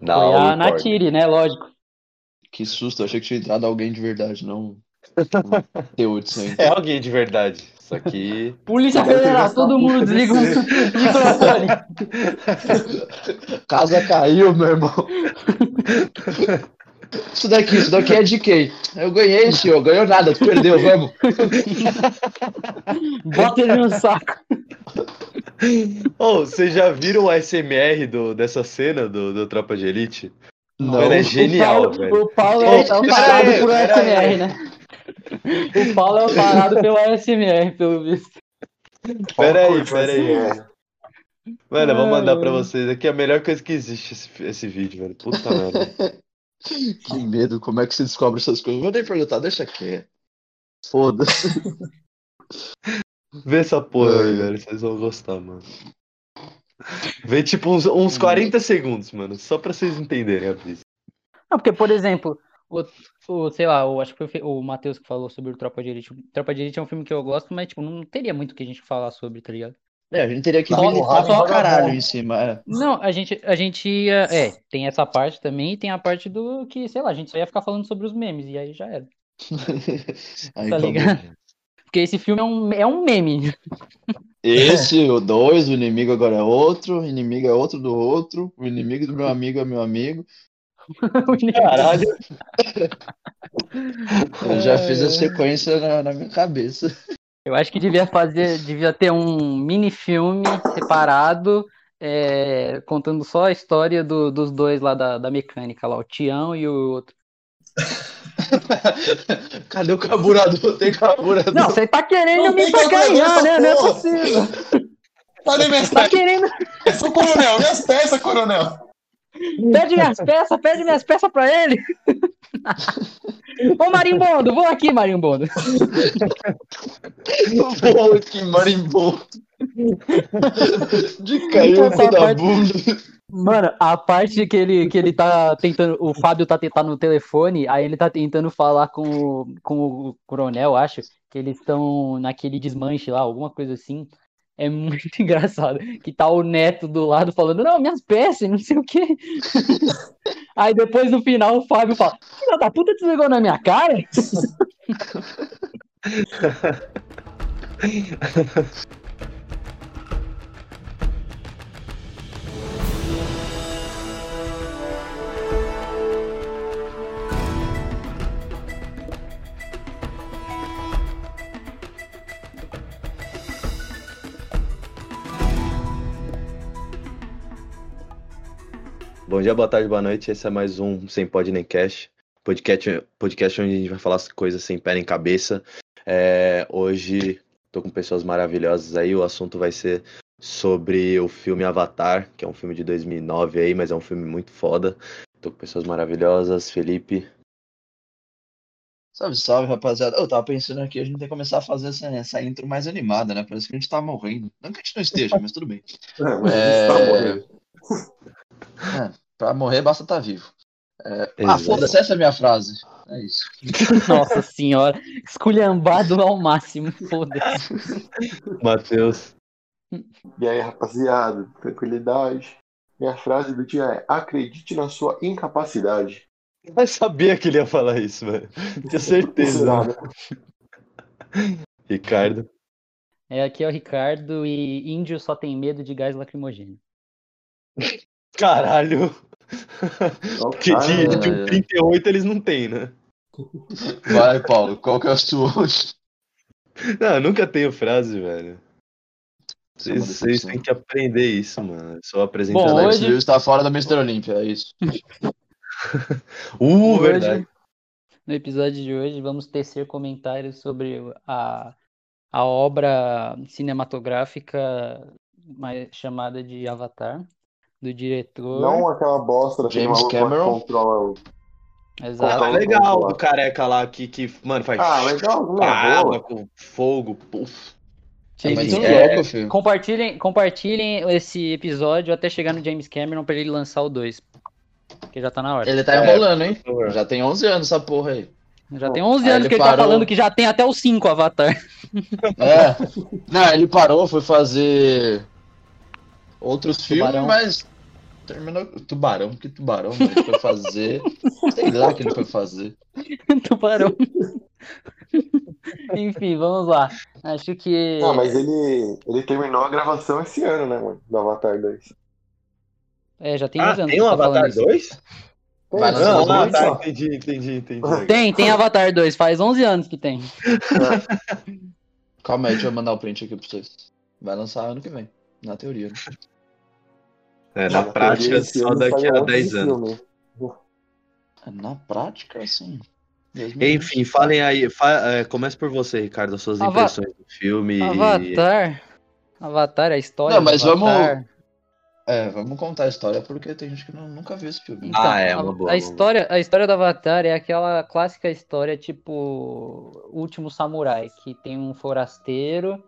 Não, Foi a. Natiri, né? Lógico. Que susto, eu achei que tinha entrado alguém de verdade, não. Teu. É alguém de verdade. Isso aqui. Polícia Federal, todo mundo desliga o microfone. Casa caiu, meu irmão. Isso daqui, isso daqui é de quem? Eu ganhei, senhor. Ganhou nada, tu perdeu, vamos. Bota ele no saco. Ô, vocês já viram o ASMR do, dessa cena do, do Tropa de Elite? Não. Mano, é genial, o Paulo, velho. o Paulo é, é o parado aí, por aí. né? O Paulo é o parado pelo ASMR, pelo visto. Pera aí, pera aí. é. Mano, eu vou mandar pra vocês aqui a melhor coisa que existe esse, esse vídeo, velho. Puta merda. Que medo, como é que você descobre essas coisas? Vou nem perguntar, deixa quieto. Foda-se. Vê essa porra aí, velho. Vocês vão gostar, mano. Vê tipo uns, uns 40 segundos, mano. Só pra vocês entenderem a brisa. Não, porque, por exemplo, o, o sei lá, o, acho que foi o Matheus que falou sobre o Tropa de Elite. O Tropa de Elite é um filme que eu gosto, mas, tipo, não teria muito o que a gente falar sobre, tá ligado? É, a gente teria que Só militar pra caralho em cima. É. Não, a gente, a gente ia. É, tem essa parte também e tem a parte do que, sei lá, a gente só ia ficar falando sobre os memes, e aí já era. Aí, Tá ligado? Porque esse filme é um, é um meme. Esse, o dois, o inimigo agora é outro, o inimigo é outro do outro, o inimigo do meu amigo é meu amigo. Caralho. Eu já fiz a sequência na, na minha cabeça. Eu acho que devia fazer, devia ter um mini filme separado, é, contando só a história do- dos dois lá da, da mecânica, lá, o Tião e o outro. Cadê o carburador? Tem carburador. Não, você tá querendo Não me essa né? Não é porra. possível. Cadê minhas Tá peças? querendo. Sou coronel, minhas peças, coronel. Pede minhas peças, pede minhas peças pra ele. Ô Marimbondo, vou aqui, Marimbondo. Pô, que marimbondo. De caiu o cu da parte- bunda. Mano, a parte que ele, que ele tá tentando. O Fábio tá tentando no telefone, aí ele tá tentando falar com, o- com o coronel, acho, que eles estão naquele desmanche lá, alguma coisa assim. É muito engraçado. Que tá o neto do lado falando, não, minhas peças, não sei o quê. Aí depois no final o Fábio fala, filha da puta desligou na minha cara? Bom dia, boa tarde, boa noite. Esse é mais um Sem Pod Nem Cash. Podcast, podcast onde a gente vai falar as coisas sem pé nem cabeça. É, hoje tô com pessoas maravilhosas aí. O assunto vai ser sobre o filme Avatar, que é um filme de 2009 aí, mas é um filme muito foda. Tô com pessoas maravilhosas. Felipe. Salve, salve, rapaziada. Eu tava pensando aqui, a gente tem que começar a fazer essa, essa intro mais animada, né? Parece que a gente tá morrendo. Não que a gente não esteja, mas tudo bem. É, mas É... tá morrendo. É, pra morrer basta estar vivo. É, Ah, foda-se, essa é a minha frase. É isso. Nossa senhora, esculhambado ao máximo, foda-se. Matheus. E aí, rapaziada, tranquilidade. Minha frase do dia é: acredite na sua incapacidade. Eu sabia que ele ia falar isso, velho. Tinha certeza. Né? Ricardo. É, aqui é o Ricardo e índio só tem medo de gás lacrimogêneo. Caralho. Porque cara, de, de um 38 eles não têm, né? Vai, Paulo, qual que é a sua hoje? Não, eu nunca tenho frase, velho. É Vocês, vocês têm que aprender isso, mano. Eu sou apresentador. Bom, Alex hoje- Lewis tá fora da Mr. Olímpia, é isso. Uh, Hoje, verdade. No episódio de hoje, vamos tecer comentários sobre a, a obra cinematográfica mais chamada de Avatar, do diretor. Não aquela bosta James Cameron. controla o. Exato. Ah, legal do careca lá que, que mano, faz Ah, legal, é água com fogo, puf. É, Enfim, que é-. Compartilhem, compartilhem esse episódio até chegar no James Cameron pra ele lançar o 2. Que já tá na hora. Ele tá É. enrolando, hein? Já tem 11 anos essa porra aí. Já tem 11 Aí anos ele que ele parou. tá falando que já tem até os 5 Avatar. É. Não, ele parou, foi fazer outros filmes, Tubarão. mas Terminou tubarão, que tubarão, mano, ele foi fazer. Sei lá o que ele foi fazer. Tubarão. Enfim, vamos lá. Acho que. Ah, mas ele, ele terminou a gravação esse ano, né, mano? Do Avatar 2. É, já tem Ah, anos tem um tá Avatar isso. 2? Vai Pô, Não, ah, dois, tá, entendi, entendi, entendi. Tem, tem Avatar 2, faz 11 anos que tem. Calma aí, deixa eu mandar o print aqui pra vocês. Vai lançar ano que vem, na teoria. né? É, na Mano, prática, só daqui a outro 10 anos. filme. Na prática, assim. Enfim, falem aí. Fa é, comece por você, Ricardo, as suas Ava- impressões do filme. e- Avatar. Avatar, a história. Não, mas do Avatar. É, vamos contar a história porque tem gente que não- nunca viu esse filme. Então, Ah, é, a, uma boa, a uma história, a história do Avatar é aquela clássica história tipo Último Samurai, que tem um forasteiro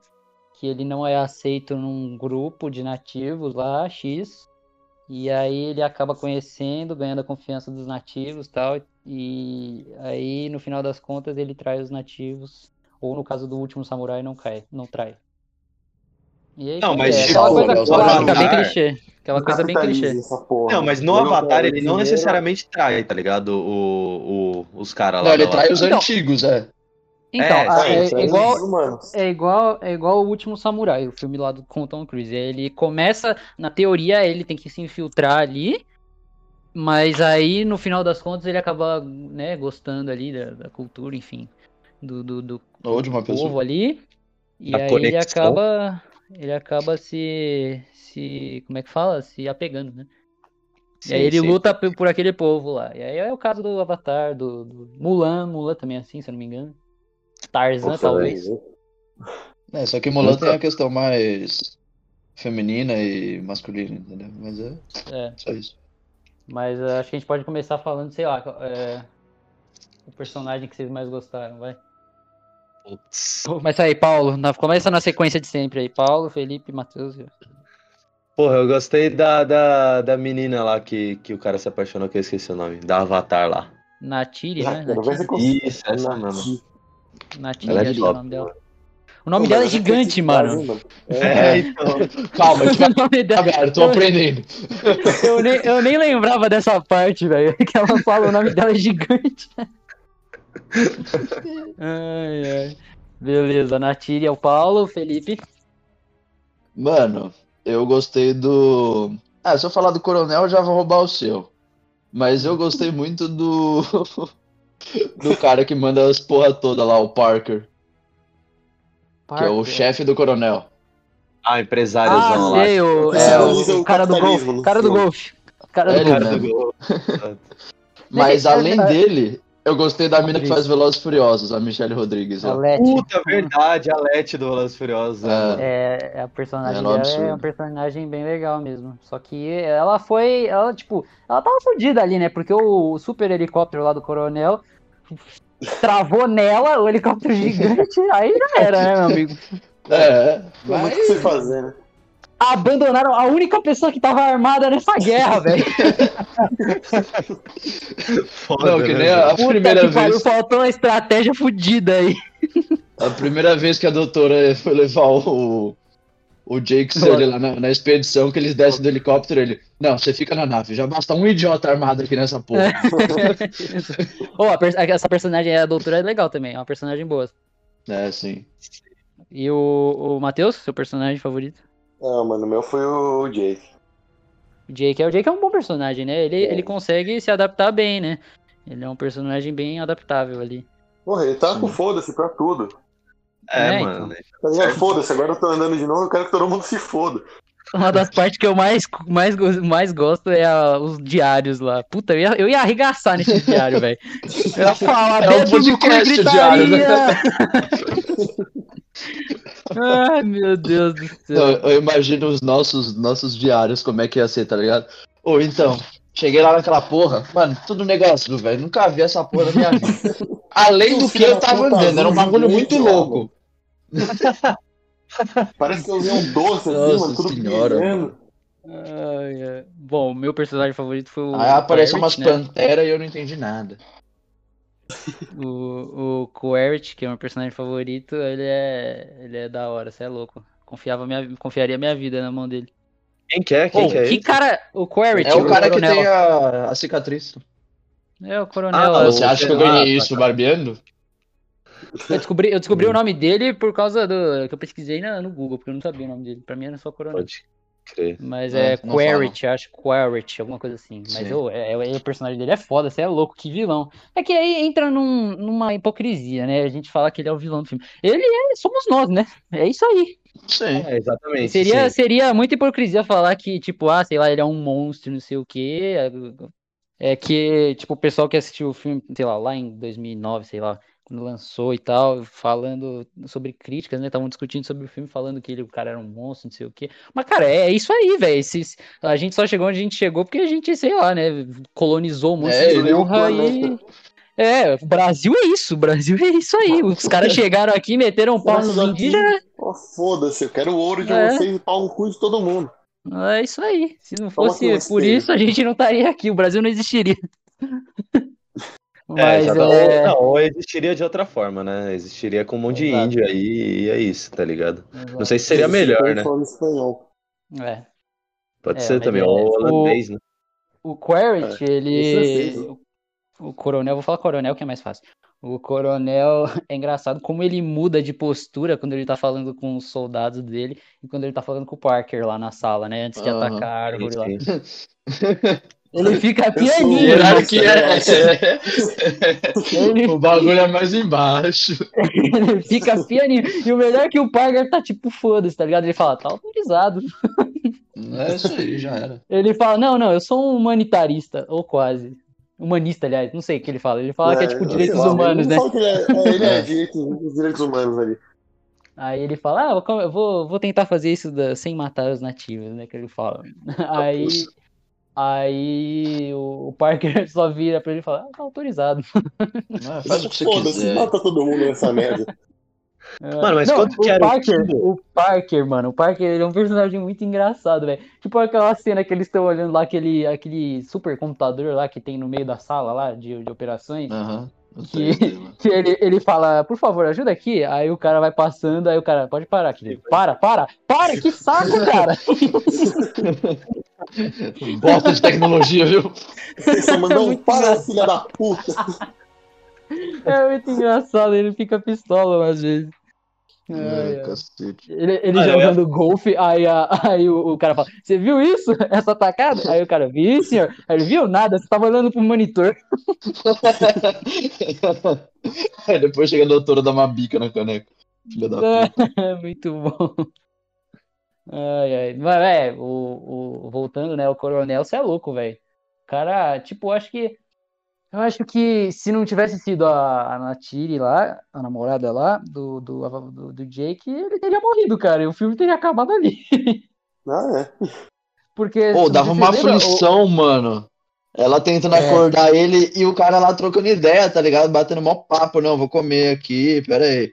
que ele não é aceito num grupo de nativos lá, X, e aí ele acaba conhecendo, ganhando a confiança dos nativos e tal, e aí no final das contas ele trai os nativos, ou no caso do Último Samurai não cai, não trai. E aí, Não, mas é, tipo, aquela coisa o clássica, bem Avatar- clichê. Aquela coisa bem clichê. Não, mas no Avatar ele não necessariamente trai, tá ligado? O, o- os caras lá. Não, ele trai os Avatar. Então, antigos, é. Então, É, a- sim, é, é igual, humanos. É igual, é igual o último Samurai, o filme lá do, com o Tom Cruise. Ele começa, na teoria, ele tem que se infiltrar ali, mas aí no final das contas ele acaba, né, gostando ali da, da cultura, enfim, do, do, do Ou de uma povo pessoa. ali. E Da aí ele conexão. acaba, ele acaba se, se, como é que fala? Se apegando, né? E aí Sim, ele sim. luta por aquele povo lá. E aí é o caso do Avatar, do, do Mulan, Mulan também é assim, se eu não me engano. Tarzan, Nossa, talvez. velho. É, só que Mulan tem a questão mais feminina e masculina, entendeu? Mas é É. só isso. Mas eh, acho que a gente pode começar falando, sei lá, é, o personagem que vocês mais gostaram, vai. Putz. Começa aí, Paulo. Na- começa na sequência de sempre aí. Paulo, Felipe, Matheus. Porra, eu gostei da, da, da menina lá que, que o cara se apaixonou, que eu esqueci o nome. Da Avatar lá. Natiri, né? Natiri. Isso, essa mesmo. Natiri, Ela é acho que é o nome dela. O nome dela é gigante, mano. É, então. Calma, vai nome dela- eu tô aprendendo. eu, nem, eu nem lembrava dessa parte, velho. Que ela fala o nome dela é gigante. ai, ai. Beleza, Natiri é o Paulo, Felipe. Mano, eu gostei do. Ah, se eu falar do Coronel, eu já vou roubar o seu. Mas eu gostei muito do. do cara que manda as porra toda lá, o Parker, que é o Parker. chefe do Coronel. Ah, empresáriozão Ah, lá. sei, o, é, o o cara do golfe. Cara do golfe. Cara do É golfe. Cara do mesmo. gol. Mas além dele, eu gostei da mina que faz Velozes e Furiosos, a Michelle Rodrigues. ó. Alete. Puta, verdade, a Lete do Velozes e Furiosos. né, É. mano? É, é, a personagem É, é um personagem bem legal mesmo. Só que ela foi, ela, tipo, ela tava fodida ali, né? Porque o super helicóptero lá do coronel travou nela, o helicóptero gigante, aí já era, né, meu amigo? É, muito o que mas você fazer, né? Abandonaram a única pessoa que tava armada nessa guerra, velho. Foda, não, que né, nem a, velho? a Puta primeira que pariu, vez. faltou uma estratégia fodida aí. A primeira vez que a doutora foi levar o, o Jake Sully lá na, na expedição, que eles descem do helicóptero, ele. Não, você fica na nave, já basta um idiota armado aqui nessa porra. oh, a per- essa personagem, a doutora, é legal também, é uma personagem boa. É, sim. E o, o Matheus, seu personagem favorito? Não, mano, o meu foi o Jake. O Jake, é- o Jake é um bom personagem, né? Ele, É. ele consegue se adaptar bem, né? Ele é um personagem bem adaptável ali. Porra, ele tá Sim. com foda-se pra tudo. É, É, mano. Tá ligado? Foda-se, agora eu tô andando de novo, eu quero que todo mundo se foda. Uma das partes que eu mais, mais, mais gosto é a- os diários lá. Puta, eu ia, eu ia arregaçar nesse diário, velho. Eu ia falar, É um podcast, o diário, né? Ai, meu Deus do Não, céu. eu imagino os nossos, nossos diários, como é que ia ser, tá ligado? Ou então, cheguei lá naquela porra, mano, tudo negócio, velho. Nunca vi essa porra na minha vida. Além do que eu tava andando, era um bagulho muito louco. Parece que eu vi um doce assim, Nossa mano, tudo senhora. Ai, ai. Bom, meu personagem favorito foi o. Aí aparece umas né? panteras e eu não entendi nada. O, o Quaritch, que é meu personagem favorito, ele é, ele é da hora, você é louco. Confiava minha, confiaria minha vida na mão dele. Quem que é? Quem Pô, que é que cara. O Quaritch, É o cara que coronel. tem a, a cicatriz. É o coronel. Ah, Você acha que eu Ah, tá, ganhei isso barbeando? Eu descobri, eu descobri o nome dele por causa do. que eu pesquisei na- no Google, porque eu não sabia o nome dele. Pra mim era só coronel. Pode crer. Mas É, é Quaritch, acho Quaritch, alguma coisa assim. Mas Sim. eu, é, é- o personagem dele é foda, você é louco, que vilão. É que aí entra num- numa hipocrisia, né? A gente fala que ele é o vilão do filme. Ele é, somos nós, né? É isso aí. Sim. É, exatamente. Seria, sim. seria muita hipocrisia falar que, tipo, ah, sei lá, ele é um monstro, não sei o quê. É que, tipo, o pessoal que assistiu o filme, sei lá, lá em 2009, sei lá, lançou e tal, falando sobre críticas, né? Estavam discutindo sobre o filme, falando que ele, o cara era um monstro, não sei o quê. Mas, cara, é isso aí, velho. A gente só chegou onde a gente chegou porque a gente, sei lá, né? Colonizou um monte É, de ele é honra e. É, o Brasil é isso, o Brasil é isso aí. Os caras chegaram aqui, meteram um pau nos indígenas. Ó, Foda-se, eu quero o ouro de É. vocês e pau no cu de todo mundo. É isso aí. Se não Toma fosse por isso, a gente não estaria aqui. O Brasil não existiria. É, Mas exata- é. Ou, não, ou existiria de outra forma, né? Existiria com um monte de Exato. índio aí e é isso, tá ligado? Não sei se seria melhor, né? Espanhol. É. Pode É, ser mas também, é- ou o- holandês, né? O Quaritch, ele. O coronel, vou falar coronel que é mais fácil. O coronel é engraçado como ele muda de postura quando ele tá falando com os soldados dele e quando ele tá falando com o Parker lá na sala, né? Antes de Aham. atacar a árvore lá. Sim. Ele fica pianinho. Hierarquia. É. Ele, o bagulho é mais embaixo. ele fica pianinho. E o melhor é que o Parker tá tipo, foda-se, tá ligado? Ele fala, tá autorizado. É isso aí, já era. Ele fala, não, não, eu sou um humanitarista, ou quase. Humanista, aliás, não sei o que ele fala. Ele fala que é tipo sei direitos lá, humanos, né? ele é, é, ele é É. direitos, os direitos humanos ali. Aí ele fala, ah, eu vou, vou tentar fazer isso da- sem matar os nativos, né? Que ele fala. Aí, aí o, o Parker só vira pra ele e fala, ah, tá autorizado. É, faz o que você quiser. mata todo mundo nessa merda. Mano, mas Não, quanto que o era o Parker, o Parker, mano, o Parker ele é um personagem muito engraçado, velho. Tipo aquela cena que eles estão olhando lá, aquele, aquele super computador lá que tem no meio da sala lá de, de operações. Aham. eu Que-. Que ele, ele fala, por favor, ajuda aqui. Aí o cara vai passando, aí o cara, pode parar, querido. Para, para, para, que saco, cara. Bosta de tecnologia, viu? Você só mandou um para, engraçado. filha da puta. É muito engraçado, ele fica pistola às vezes. Ai, É, cacete. Ele, ele Ah, eu jogando golfe, aí, a- aí o, o cara fala, você viu isso? Essa tacada? Aí o cara, vi, senhor. Aí ele, viu nada, você tava olhando pro monitor. Aí depois chega a doutora dar uma bica na caneca. Filha da puta. É muito bom. Ai, ai. Mas, é, o, o, voltando, né, o coronel, você é louco, velho. Cara, tipo, eu acho que. Eu acho que se não tivesse sido a, a Natiri lá, a namorada lá, do, do, do, do Jake, ele teria morrido, cara. E o filme teria acabado ali. Ah, é. Porque. Pô, dava uma lembra, o- aflição, mano. Ela tentando É. acordar ele e o cara lá trocando ideia, tá ligado? Batendo mó papo, não, vou comer aqui, pera aí.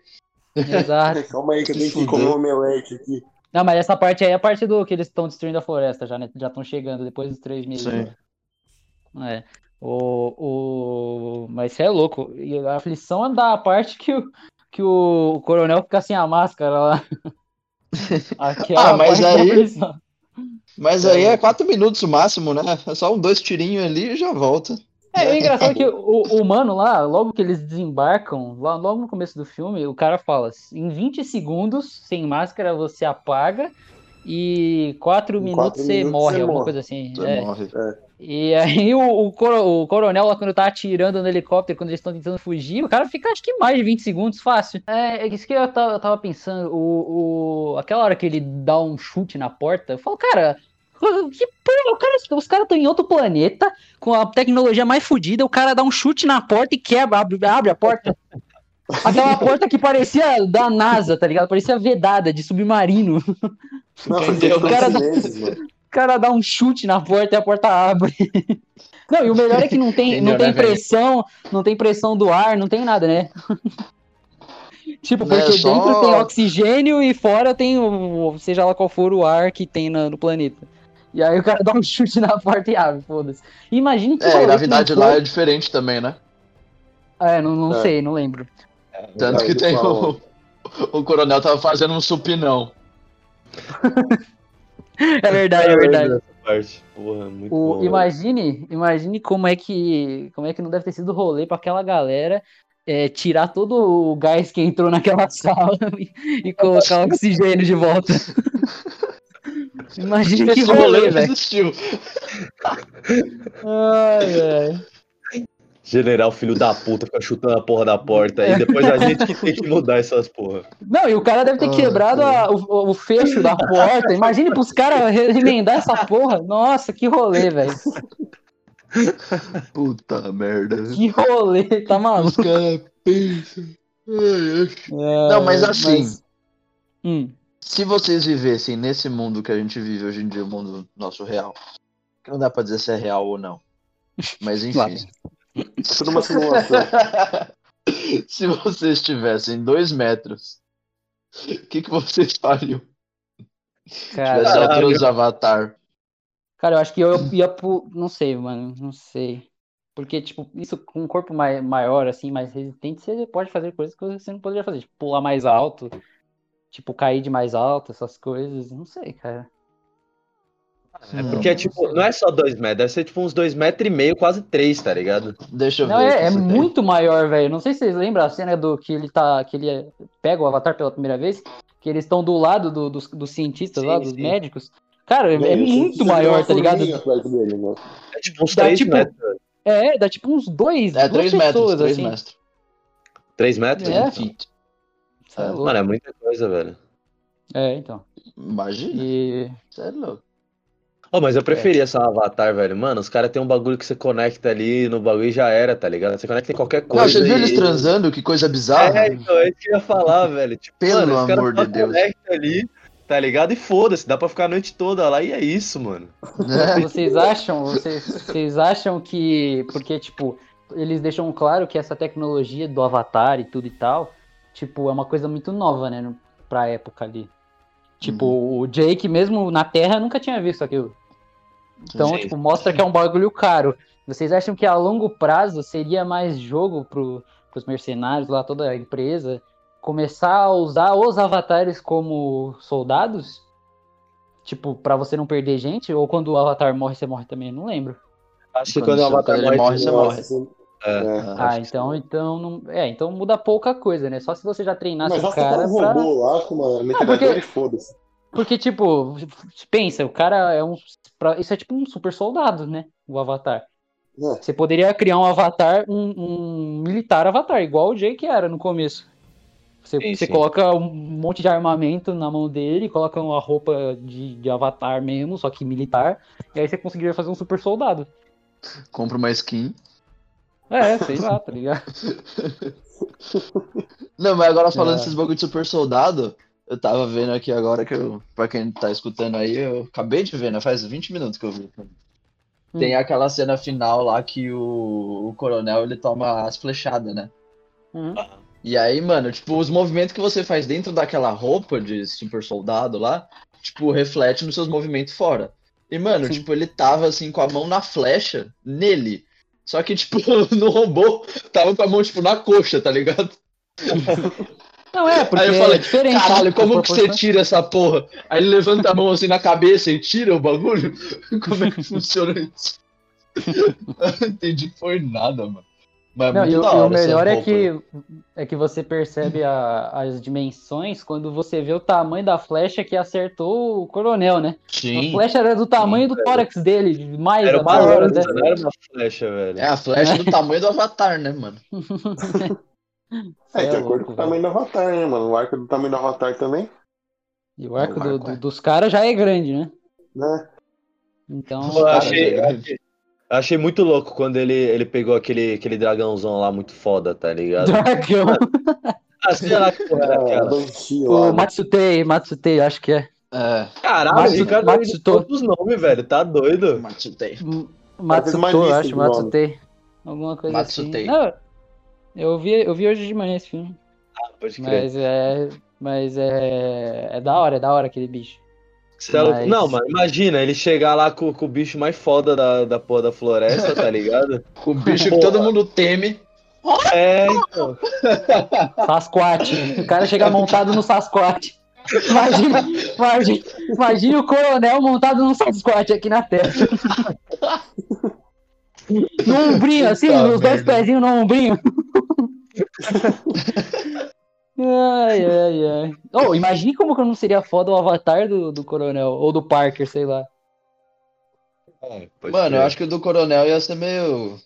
Exato. Calma aí que eu tenho que comer um omelete aqui. Não, mas essa parte aí é a parte do que eles estão destruindo a floresta já, né? Já estão chegando depois dos três meses. Sim. É. O, o... Mas você é louco. E a aflição é da parte que o, que o coronel fica sem a máscara lá. Aquela Ah, mas aí-. Mas aí é quatro minutos o máximo, né? É só um dois tirinhos ali e já volta. É, o engraçado é que o, o mano lá, logo que eles desembarcam, lá, logo no começo do filme, o cara fala: em 20 segundos, sem máscara, você apaga. E 4 Em minutos quatro você minutos morre, você alguma morre. coisa assim. Você É. morre. E aí o, o, coro- o coronel lá, quando tá atirando no helicóptero, quando eles estão tentando fugir, o cara fica acho que mais de 20 segundos, fácil. É, é isso que eu tava, eu tava pensando, o, o, aquela hora que ele dá um chute na porta, eu falo, cara, que porra, o cara, os caras estão em outro planeta, com a tecnologia mais fodida, o cara dá um chute na porta e quebra, abre, abre a porta. Aquela porta que parecia da NASA, tá ligado? Parecia vedada, de submarino. Nossa, Entendeu? tem Cara, mano. O cara dá um chute na porta e a porta abre. Não, e o melhor é que não tem, Entendeu, não tem né, velho? pressão, não tem pressão do ar, não tem nada, né? Tipo, Não, é porque só- dentro tem oxigênio e fora tem o, seja lá qual for o ar que tem na- no planeta. E aí o cara dá um chute na porta e abre, foda-se. Imagine que É, a gravidade lá é diferente também, né? É, não, não É. sei, não lembro. Tanto Aí que tem o, o coronel tava fazendo um supinão. É verdade, é verdade. Porra, muito O, bom. imagine, imagine como é que como é que não deve ter sido rolê pra aquela galera é, tirar todo o gás que entrou naquela sala e, e colocar o oxigênio de volta. Imagine que Esse rolê, rolê velho. Ai, ai. General, filho da puta, fica chutando a porra da porta aí. Depois a gente que tem que mudar essas porra. Não, e o cara deve ter Ah, quebrado a- o, o fecho da porta. Imagine pros caras re- remendar essa porra. Nossa, que rolê, velho. Puta merda. Que rolê, tá Os maluco? caras pensam. Ai, ai. É, Não, mas assim, mas- Hum, se vocês vivessem nesse mundo que a gente vive hoje em dia, o mundo nosso real, que não dá pra dizer se é real ou não. Mas enfim. É tudo uma simulação. se vocês tivessem dois metros, o que, que vocês fariam? cara, Tivesse dos Avatar. cara, eu acho que eu ia pro. Não sei, mano. Não sei. Porque, tipo, isso com um corpo mai- maior, assim, mais resistente, você pode fazer coisas que você não poderia fazer. Tipo, pular mais alto tipo, cair de mais alto, essas coisas. Não sei, cara. É porque, não, tipo, não é só 2 metros, deve ser tipo uns 2 metros e meio, quase 3, tá ligado? Deixa eu não, ver. É, é muito maior, velho. Não sei se vocês lembram a cena do que ele tá. que ele pega o avatar pela primeira vez, que eles estão do lado do, dos, dos cientistas sim, lá, dos sim. médicos. Cara, é, é muito maior, tá ligado? Dele, né? é tipo uns 3 tipo, metros. É, dá tipo uns 2 É 3 metros, 3 assim. metros. 3 metros? É. 20 é louco. Mano, é muita coisa, velho. É, então. Imagina. E. Você é louco. Oh, mas eu preferia só um avatar, velho. Mano, os caras têm um bagulho que você conecta ali no bagulho e já era, tá ligado? Você conecta em qualquer coisa. Não, você viu e- eles transando? Que coisa bizarra. É, então, é isso que eu ia falar, velho. Tipo, Pelo mano, amor de Deus. conectam ali, tá ligado? E foda-se, dá pra ficar a noite toda lá e é isso, mano. É. Vocês acham, vocês, vocês acham que. Porque, tipo, eles deixam claro que essa tecnologia do Avatar e tudo e tal, tipo, é uma coisa muito nova, né? Pra época ali. Tipo, Uhum. o Jake, mesmo na Terra, nunca tinha visto aquilo. Então, tipo, mostra que é um bagulho caro. Vocês acham que a longo prazo seria mais jogo pro, pros mercenários lá, toda a empresa, começar a usar os avatares como soldados? Tipo, pra você não perder gente? Ou quando o avatar morre, você morre também? Não lembro. Acho que Quando quando o avatar ele morre, você morre. Ah, então, então não. É, então muda pouca coisa, né? Só se você já treinasse Mas o cara um pra. robô lá com uma metralhadora porque- e foda-se. Porque, tipo, pensa, o cara é um. Isso é tipo um super soldado, né? O avatar. É. Você poderia criar um avatar, um, um militar avatar, igual o Jake era no começo. Você, Sim, você sim. coloca um monte de armamento na mão dele, coloca uma roupa de, de avatar mesmo, só que militar, e aí você conseguiria fazer um super soldado. Compra uma skin. É, sei lá, tá ligado? Não, mas agora falando É. desses bagulho de super soldado, eu tava vendo aqui agora que eu, pra quem tá escutando aí, eu acabei de ver, né? Faz 20 minutos que eu vi. Tem aquela cena final lá que o, o coronel ele toma as flechadas, né? Uhum. E aí, mano, tipo, os movimentos que você faz dentro daquela roupa de super soldado lá, tipo, reflete nos seus movimentos fora. E, mano, Sim. tipo, ele tava assim com a mão na flecha nele. Só que, tipo, no robô, tava com a mão, tipo, na coxa, tá ligado? Não, é, porque Aí eu falei, é diferente. Caralho, né? como que você tira essa porra? Aí ele levanta a mão assim na cabeça e tira o bagulho? Como é que funciona isso? Eu não entendi foi nada, mano. Mas é Não, muito e o, e hora essa melhor é que, é que você percebe a- as dimensões quando você vê o tamanho da flecha que acertou o coronel, né? A Sim. flecha era do tamanho do tórax dele, mais Era uma até, né? era uma flecha, velho. É a flecha do tamanho do Avatar, né, mano? É, Cê de é acordo louco, com o tamanho do Avatar, né, mano? O arco é do tamanho do Avatar também, E o arco O arco do- é. dos caras já é grande, né? né? Então. Pô, eu Cara, achei, grande. achei, muito louco quando ele, ele pegou aquele, aquele dragãozão lá muito foda, tá ligado? Dragão. Ah, sei lá que porra era É, aquela. O né? Matsutei, Matsutei, acho que é. É, Caralho, Matsu- o Ricardo Matsuto. Todos os nomes, velho. Tá doido? Matsutei. Matsuto, acho. Matsutei. Alguma coisa Matsutei. assim. Não, eu vi, eu vi hoje de manhã esse filme. Ah, pode crer. Mas é. Mas é. É da hora, é da hora aquele bicho. Louco. mas- Não, mano, imagina ele chegar lá com, com o bicho mais foda da, da porra da floresta, tá ligado? O bicho que Porra. todo mundo teme. É, então. Sasquatch. O cara chega montado no Sasquatch. Imagina, imagina, imagina o coronel montado num Sasquatch aqui na testa. No ombrinho, assim, Puta os dois pezinhos no ombrinho. Ai, ai, ai. Oh, imagine como que não seria foda o avatar do, do coronel, ou do Parker, sei lá. Pode Mano, crer. eu acho que o do coronel ia ser meio.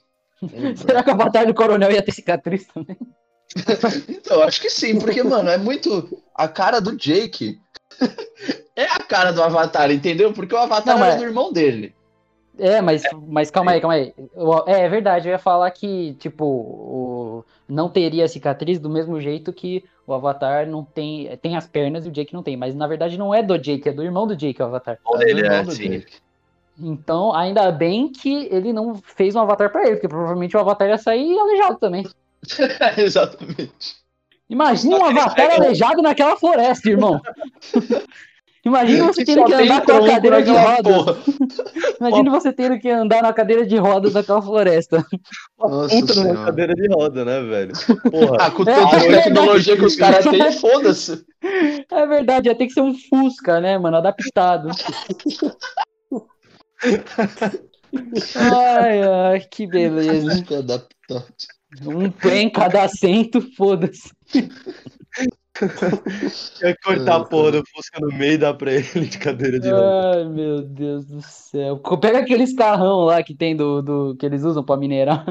Será que o avatar do coronel ia ter cicatriz também? Então, eu acho que sim, porque, mano, é muito. A cara do Jake é a cara do Avatar, entendeu? Porque o Avatar Não, era mas- do irmão dele. É, mas, mas calma aí, calma aí. É, é verdade, eu ia falar que, tipo, o, não teria cicatriz do mesmo jeito que o Avatar não tem. Tem as pernas e o Jake não tem. Mas na verdade não é do Jake, é do irmão do Jake o Avatar. É do irmão é, do sim. Jake. Então, ainda bem que ele não fez um avatar pra ele, porque provavelmente o avatar ia sair aleijado também. Exatamente. Imagina um avatar aleijado naquela floresta, irmão. Imagina você tendo Só que andar com a cadeira de porra. Imagina você tendo que andar na cadeira de rodas naquela floresta. Nossa Puta numa senhora. cadeira de roda, né, velho? Porra. Ah, com É, tanta é tecnologia que os caras têm, foda-se. É verdade, ia ter que ser um Fusca, né, mano? Adaptado. Ai, ai, que beleza. Fusca adaptado. Um pé em cada assento, foda-se. Quer cortar a porra do Fusca no meio e dar pra ele de cadeira de roda. Ai, meu Deus do céu. Pega aqueles carrão lá que tem do, do que eles usam pra minerar.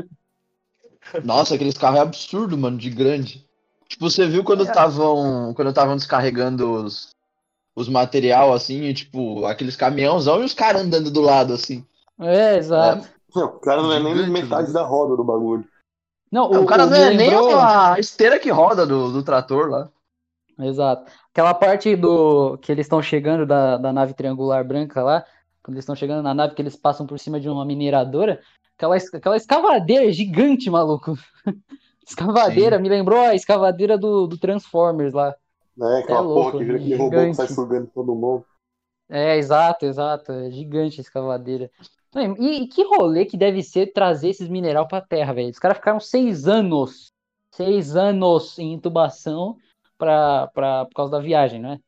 Nossa, aqueles carros é absurdo, mano, de grande. Tipo, você viu quando estavam quando estavam descarregando os, os material assim, e, tipo, aqueles caminhãozão e os caras andando do lado assim. É, exato. Não, o cara não é nem Gigante, metade mano. da roda do bagulho. Não, o, cara o- não é me nem lembrou- a esteira que roda do, do trator lá. Exato. Aquela parte do que eles estão chegando da, da nave triangular branca lá, quando eles estão chegando na nave que eles passam por cima de uma mineradora, aquela, aquela escavadeira gigante, maluco. Escavadeira, me lembrou a escavadeira do, do Transformers lá. Né? Aquela É louco, porra que vira aquele robô gigante. que sai sugando todo mundo. É, exato, exato. É gigante a escavadeira. E, e que rolê que deve ser trazer esses mineral pra terra, velho? Os caras ficaram seis anos, seis anos em intubação pra, pra, por causa da viagem, né?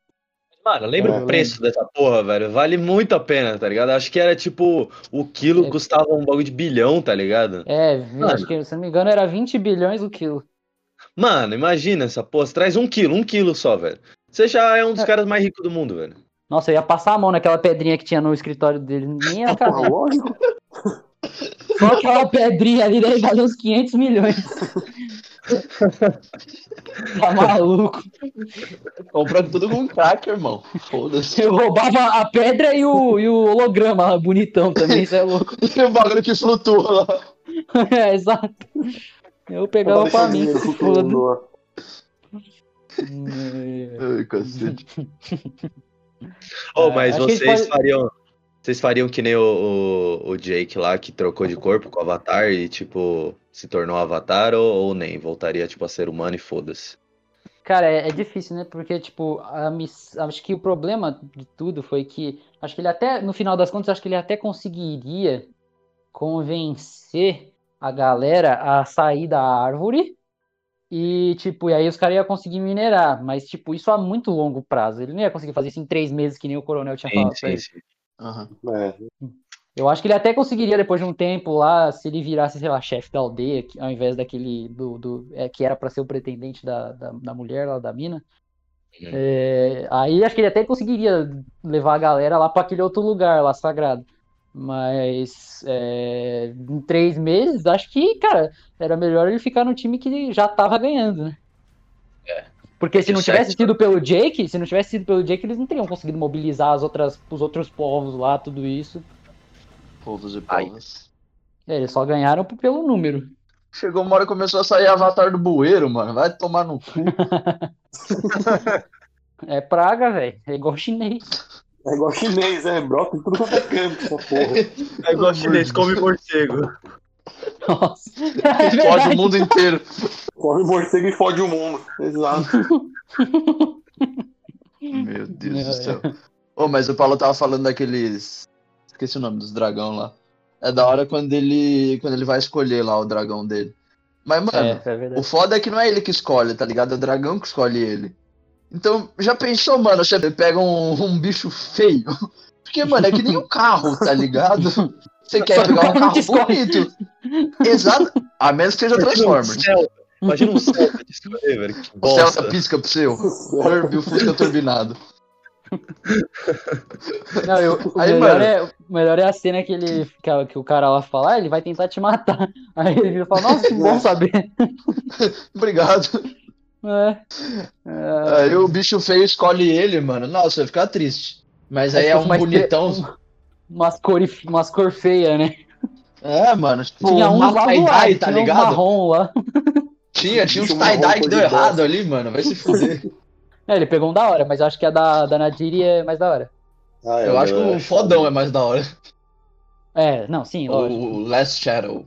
Mano, lembra É, o preço dessa porra, velho? Vale muito a pena, tá ligado? Acho que era tipo, o quilo É. custava um bagulho de bilhão, tá ligado? É, Mano. acho que, se não me engano, era 20 bilhões o quilo. Mano, imagina essa porra. Você traz um quilo, um quilo só, velho. Você já é um dos É. caras mais ricos do mundo, velho. Nossa, eu ia passar a mão naquela pedrinha que tinha no escritório dele. Nem ia caber. Só aquela pedrinha ali deve valer uns 500 milhões. Tá maluco. Comprando tudo com crack, irmão. Foda-se. Eu roubava a pedra e o, e o holograma lá, bonitão também, isso é louco. E o bagulho que flutua lá. É, exato. Eu pegava pra mim, foda. lá. É. Ai, cacete. Oh, É, mas gente vocês pode- fariam. Vocês fariam que nem o, o, o Jake lá, que trocou de corpo com o Avatar e, tipo, se tornou Avatar, ou, ou nem? Voltaria, tipo, a ser humano e foda-se. Cara, é, é difícil, né? Porque, tipo, a miss... acho que o problema de tudo foi que. Acho que ele até, no final das contas, acho que ele até conseguiria convencer a galera a sair da árvore. E, tipo, e aí os caras iam conseguir minerar. Mas, tipo, isso a muito longo prazo. Ele não ia conseguir fazer isso em três meses, que nem o coronel tinha Sim, falado pra sim, ele. sim. Aham. É, Eu acho que ele até conseguiria depois de um tempo lá, se ele virasse, sei lá, chefe da aldeia, ao invés daquele do, do é, que era pra ser o pretendente da, da, da mulher lá da mina. Uhum. É, aí acho que ele até conseguiria levar a galera lá pra aquele outro lugar lá sagrado. Mas é, em três meses, acho que, cara, era melhor ele ficar no time que já tava ganhando, né? Porque se não tivesse sido pelo Jake, se não tivesse sido pelo Jake, eles não teriam conseguido mobilizar as outras, os outros povos lá, tudo isso. Povos e povos. É, eles só ganharam pelo número. Chegou uma hora que começou a sair Avatar do bueiro, mano. Vai tomar no cu. É praga, velho. É igual chinês. é igual chinês, é, brota em tudo quanto é canto, essa porra. É igual chinês, come morcego. Nossa. É verdade. o mundo inteiro. Corre morcego e fode o mundo. Exato. Meu Deus É. do céu. Ô, mas o Paulo tava falando daqueles. Esqueci o nome dos dragão lá. É da hora quando ele. Quando ele vai escolher lá o dragão dele. Mas, mano, É, é o foda é que não é ele que escolhe, tá ligado? É o dragão que escolhe ele. Então, já pensou, mano, você pega um, um bicho feio? Porque, mano, é que nem um carro, tá ligado? Você quer pegar um carro bonito. Exato. A menos que seja Transformers. Imagina um Celta de O Celta pisca pro seu. Kirby, o Fusca turbinado. Não, eu- o, Aí, melhor mano. é, o melhor é a cena que, ele, que, que o cara lá fala, ah, ele vai tentar te matar. Aí ele vira e fala, nossa, que bom saber. Obrigado. É. É, Aí o bicho feio escolhe ele, mano. Nossa, vai ficar triste. Mas aí é fica um bonitão. umas cor, umas cor feia, né? É, mano. Tipo, tinha um uma lá do lado, tá tinha um ligado? marrom lá. Tinha, tinha uns um tie-dye que deu de errado bosta. ali, mano. Vai se fuder. É, ele pegou um da hora, mas eu acho que a da, da Nadiri é mais da hora. Ah, Eu acho que o fodão é mais da hora. É, não, sim, lógico. O Last Shadow.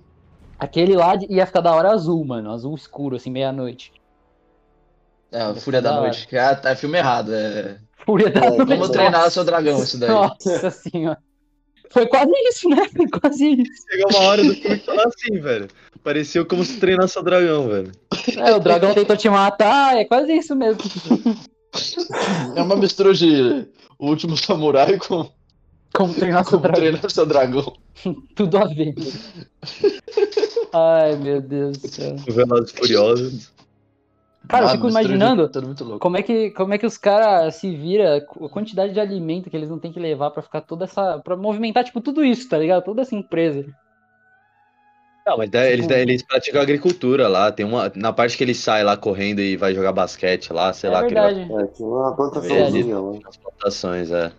Aquele lá ia ficar da hora azul, mano. Azul escuro, assim, meia-noite. É, a Esse Fúria é da da. Noite. Que é, é filme errado. É... Fúria da É, noite. Como treinar seu dragão, isso daí. Nossa senhora. Foi quase isso, né? Foi quase isso. Chegou uma hora do filme que tava assim, velho. Parecia como se treinasse o dragão, velho. É, o dragão tentou te matar, é quase isso mesmo. É uma mistura de O Último Samurai com Como treinar seu dragão. Treinar Seu Dragão. Tudo a ver. Ai, meu Deus do céu. Velozes Furiosos. Cara, eu fico imaginando Tudo muito louco. como é que, como é que os caras se vira, a quantidade de alimento que eles não têm que levar pra ficar toda essa. pra movimentar, tipo, tudo isso, tá ligado? Toda essa empresa. Não, mas daí eles, Tipo- daí eles praticam agricultura lá. Tem uma. Na parte que ele sai lá correndo e vai jogar basquete lá, sei é lá, que ele vai verdade, É, tinha uma plantaçãozinha lá. as plantações, é.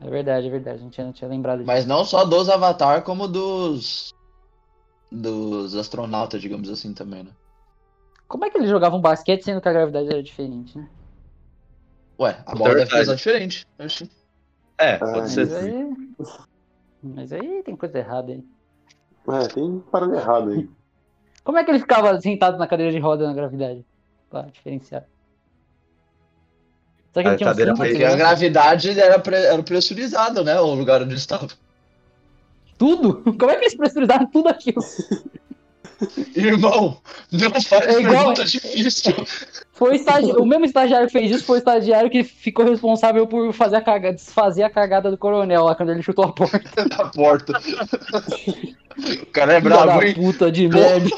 é verdade, é verdade. A gente não tinha lembrado disso. Mas não só dos Avatar, como dos. Dos astronautas, digamos assim, também, né? Como é que eles jogavam basquete sendo que a gravidade era diferente, né? Ué, a bola deve pesar diferente. É, pode Ah, ser. Mas aí. Mas aí tem coisa errada aí. É, tem parada errada aí. Como é que ele ficava sentado na cadeira de roda na gravidade? Pra diferenciar. Será que A ele tinha um cadeira cinto Porque a gravidade era, pre- era pressurizado, né? O lugar onde eles estavam. Tudo? Como é que eles pressurizaram tudo aquilo? Irmão, não faz É igual- pergunta difícil. Foi o, mesmo estagiário que fez isso foi o estagiário que ficou responsável por fazer a cagada, desfazer a cagada do coronel lá quando ele chutou a porta. da porta. O cara é brabo, hein? puta de merda.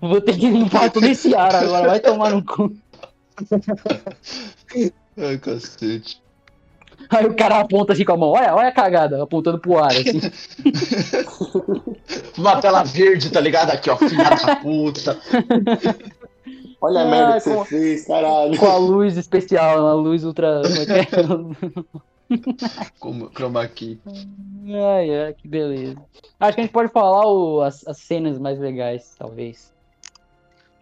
Vou ter que limpar todo esse ar agora, vai tomar no cu. Ai, cacete. Aí o cara aponta assim com a mão, olha, olha a cagada, apontando pro ar, assim. Uma tela verde, tá ligado? Aqui, ó, filha da puta. Olha a Ah, merda que com- você fez, caralho. com a luz especial, uma luz ultra. como chroma key. Ai, ai, que beleza. Acho que a gente pode falar o- as, as cenas mais legais, talvez.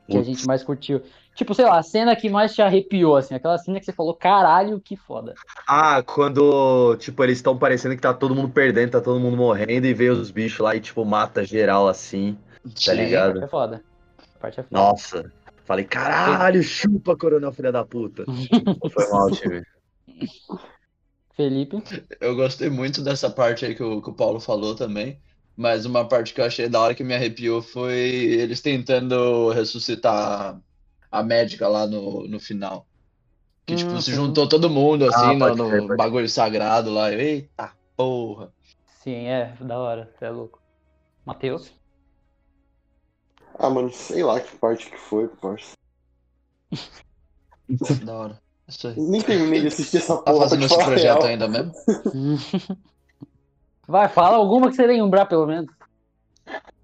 Que a Putz. gente mais curtiu. Tipo, sei lá, a cena que mais te arrepiou, assim, aquela cena que você falou, caralho, que foda. Ah, quando, tipo, eles estão parecendo que tá todo mundo perdendo, tá todo mundo morrendo e veio os bichos lá e, tipo, mata geral assim, tá ligado? parte é foda. A parte é foda. Nossa. Falei, caralho, chupa, coronel, filha da puta. Foi mal, time. Felipe. Eu gostei muito dessa parte aí que o, que o Paulo falou também. Mas uma parte que eu achei da hora que me arrepiou foi eles tentando ressuscitar a médica lá no, no final. Que, tipo, Hum, se sim. juntou todo mundo, assim, no, pode no crer, pode bagulho sagrado lá. Eita porra. Sim, é, da hora, você é louco. Matheus. Ah, mano, sei lá que parte que foi, parça. Da hora. Isso aí. Nem terminei de assistir essa Tá porra, fazendo pra te esse projeto real. ainda mesmo? Vai, fala alguma que você lembrar, pelo menos.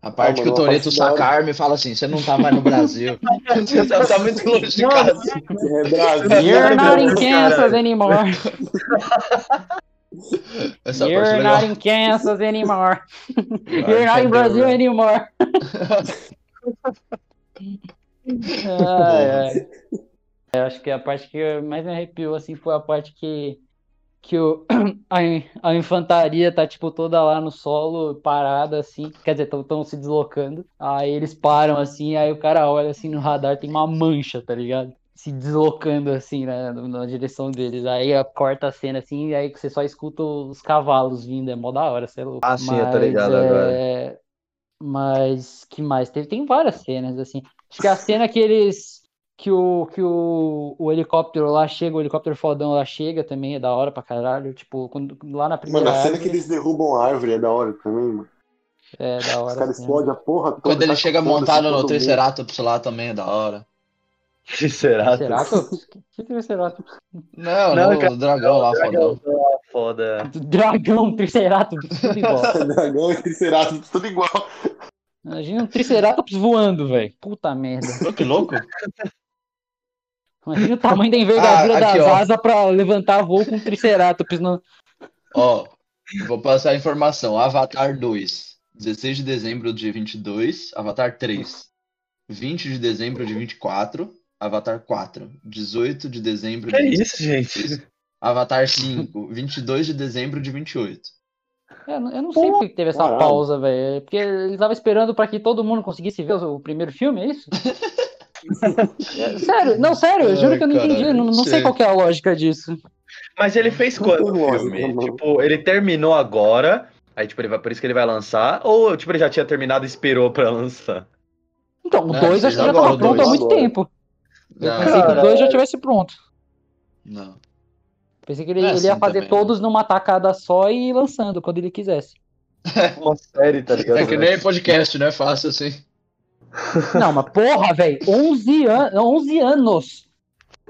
A parte Ah, que o Toreto parte da hora. saca a arma e fala assim: você não tá mais no Brasil. Você tá, tá muito longe de casa. É Brasil. You're not in. Kansas anymore. Essa é You're legal. not in Kansas anymore. Ah, You're not in Brazil né? anymore. ai, ai. Eu acho que a parte que mais me arrepiou assim foi a parte que que o, a, a infantaria tá tipo toda lá no solo parada assim, quer dizer, estão se deslocando. Aí eles param assim, aí o cara olha assim no radar, tem uma mancha, tá ligado? Se deslocando assim, né, na direção deles. Aí corta a cena assim, e aí você só escuta os cavalos vindo, é mó da hora, você é louco. Ah, sim, Mas, ligado agora. é, Mas que mais? Teve, tem várias cenas assim. Acho que a cena que eles que o, que o, o helicóptero lá chega, o helicóptero fodão lá chega também, é da hora pra caralho. Tipo, quando, lá na primeira Mano, a cena que árvore, eles derrubam a árvore é da hora também, mano. é da Os hora. caras sim. explodem a porra toda. Quando ele tá chega montado no. Triceratops lá também é da hora. Triceratops. Que Triceratops? Não, Não, no cara, dragão lá, fodão. Foda. Dragão, Triceratops, tudo igual. Dragão e Triceratops, tudo igual. Imagina um Triceratops voando, velho. Puta merda. Pô, que louco. Imagina o tamanho da envergadura Ah, aqui, das ó. asas pra levantar voo com um Triceratops no. Ó, vou passar a informação. Avatar 2, 16 de dezembro de 22. Avatar 3, 20 de dezembro de 24. Avatar 4, 18 de dezembro de Que 26. isso, gente? Avatar 5, 22 de dezembro de 28. É, Eu não- eu não sei por que teve essa caralho. pausa, velho. É Porque ele tava esperando pra que todo mundo conseguisse ver o o primeiro filme, é isso? É, sério, não, sério, eu juro Ai, que eu não caralho, entendi. Não, não sei qual que é a lógica disso. Mas ele fez quando o filme? Tipo, ele terminou agora, aí tipo, ele vai, por isso que ele vai lançar, ou tipo, ele já tinha terminado e esperou pra lançar? Então, o Não, 2 fez acho que já tava pronto há muito Agora. tempo. Eu Não, pensei que o Caralho. 2 já tivesse pronto. não. Pensei que ele, É ele ia assim fazer também, todos numa tacada só e ir lançando quando ele quisesse. Uma série, tá ligado? É que nem podcast, né? Fácil assim. Não, mas porra, velho, 11, an 11 anos.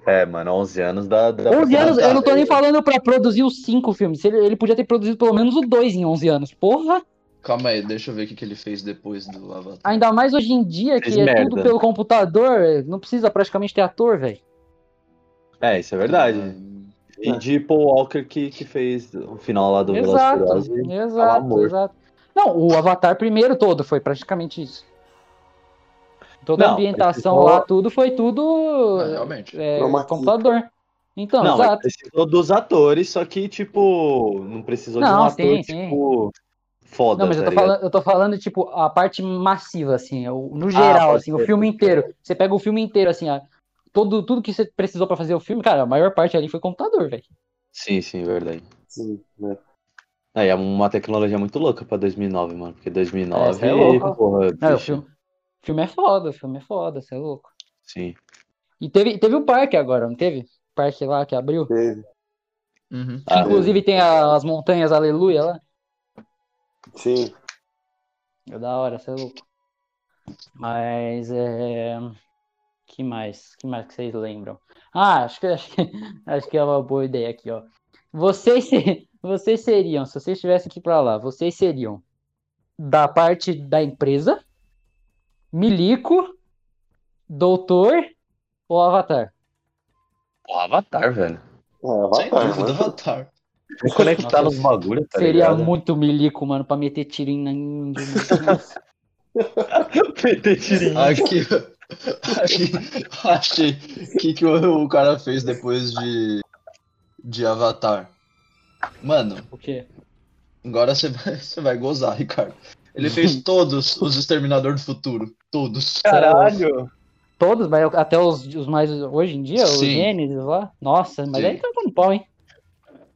É, mano, 11 anos dá. dá pra 11 anos, eu não tô nem falando pra produzir os 5 filmes. Ele, ele podia ter produzido pelo menos o 2 em 11 anos. Porra! Calma aí, deixa eu ver o que, que ele fez depois do Avatar. Ainda mais hoje em dia, que Fez é merda. tudo pelo computador, não precisa praticamente ter ator, velho. É, isso é verdade. Hum, E de Paul Walker que, que fez o final lá do e Exato, exato, exato. Não, o Avatar primeiro todo foi praticamente isso. Toda a Não, ambientação esse lá, tudo foi tudo é, realmente. é, Chroma key. computador. Então, Não, exato. precisou dos atores, só que, tipo, não precisou de um Não, ator, sim, sim. tipo, foda, Não, mas eu tá tô, falando, eu tô falando, tipo, a parte massiva, assim, o- no geral, pode assim, o ser, filme pode ser. inteiro. Você pega o filme inteiro, assim, a- todo, tudo que você precisou pra fazer o filme, cara, a maior parte ali foi computador, velho. Sim, sim, verdade. Sim, né? Aí é uma tecnologia muito louca pra 2009, mano, porque 2009, É, é louco. porra, Não, o filme, o filme é foda, o filme é foda, você é louco. sim. E teve, teve o parque agora, não teve? O parque lá que abriu. Teve. Uhum. Ah, Inclusive tem a- as montanhas Aleluia lá. Sim. É da hora, você é louco. Mas é. Que mais? Que mais que vocês lembram? Ah, acho que, acho que, acho que é uma boa ideia aqui, ó. Vocês, vocês seriam, se vocês estivessem aqui pra lá, vocês seriam da parte da empresa, Milico, Doutor ou Avatar? o Avatar, velho. É, Sem Avatar, dúvida, né? Avatar. Vou conectar nos bagulhos, tá Seria ligado? muito Milico, mano, pra meter tiro em. em-. Meter tirinho. Aqui, aqui, achei. O que, que o, o cara fez depois de, de Avatar? Mano, O quê? agora você vai, você vai gozar, Ricardo. Ele fez todos os Exterminador do Futuro. Todos. Caralho! Todos, mas até os, os mais hoje em dia, os Sim. Gênesis lá. Nossa, mas Sim. aí tá dando pau, hein?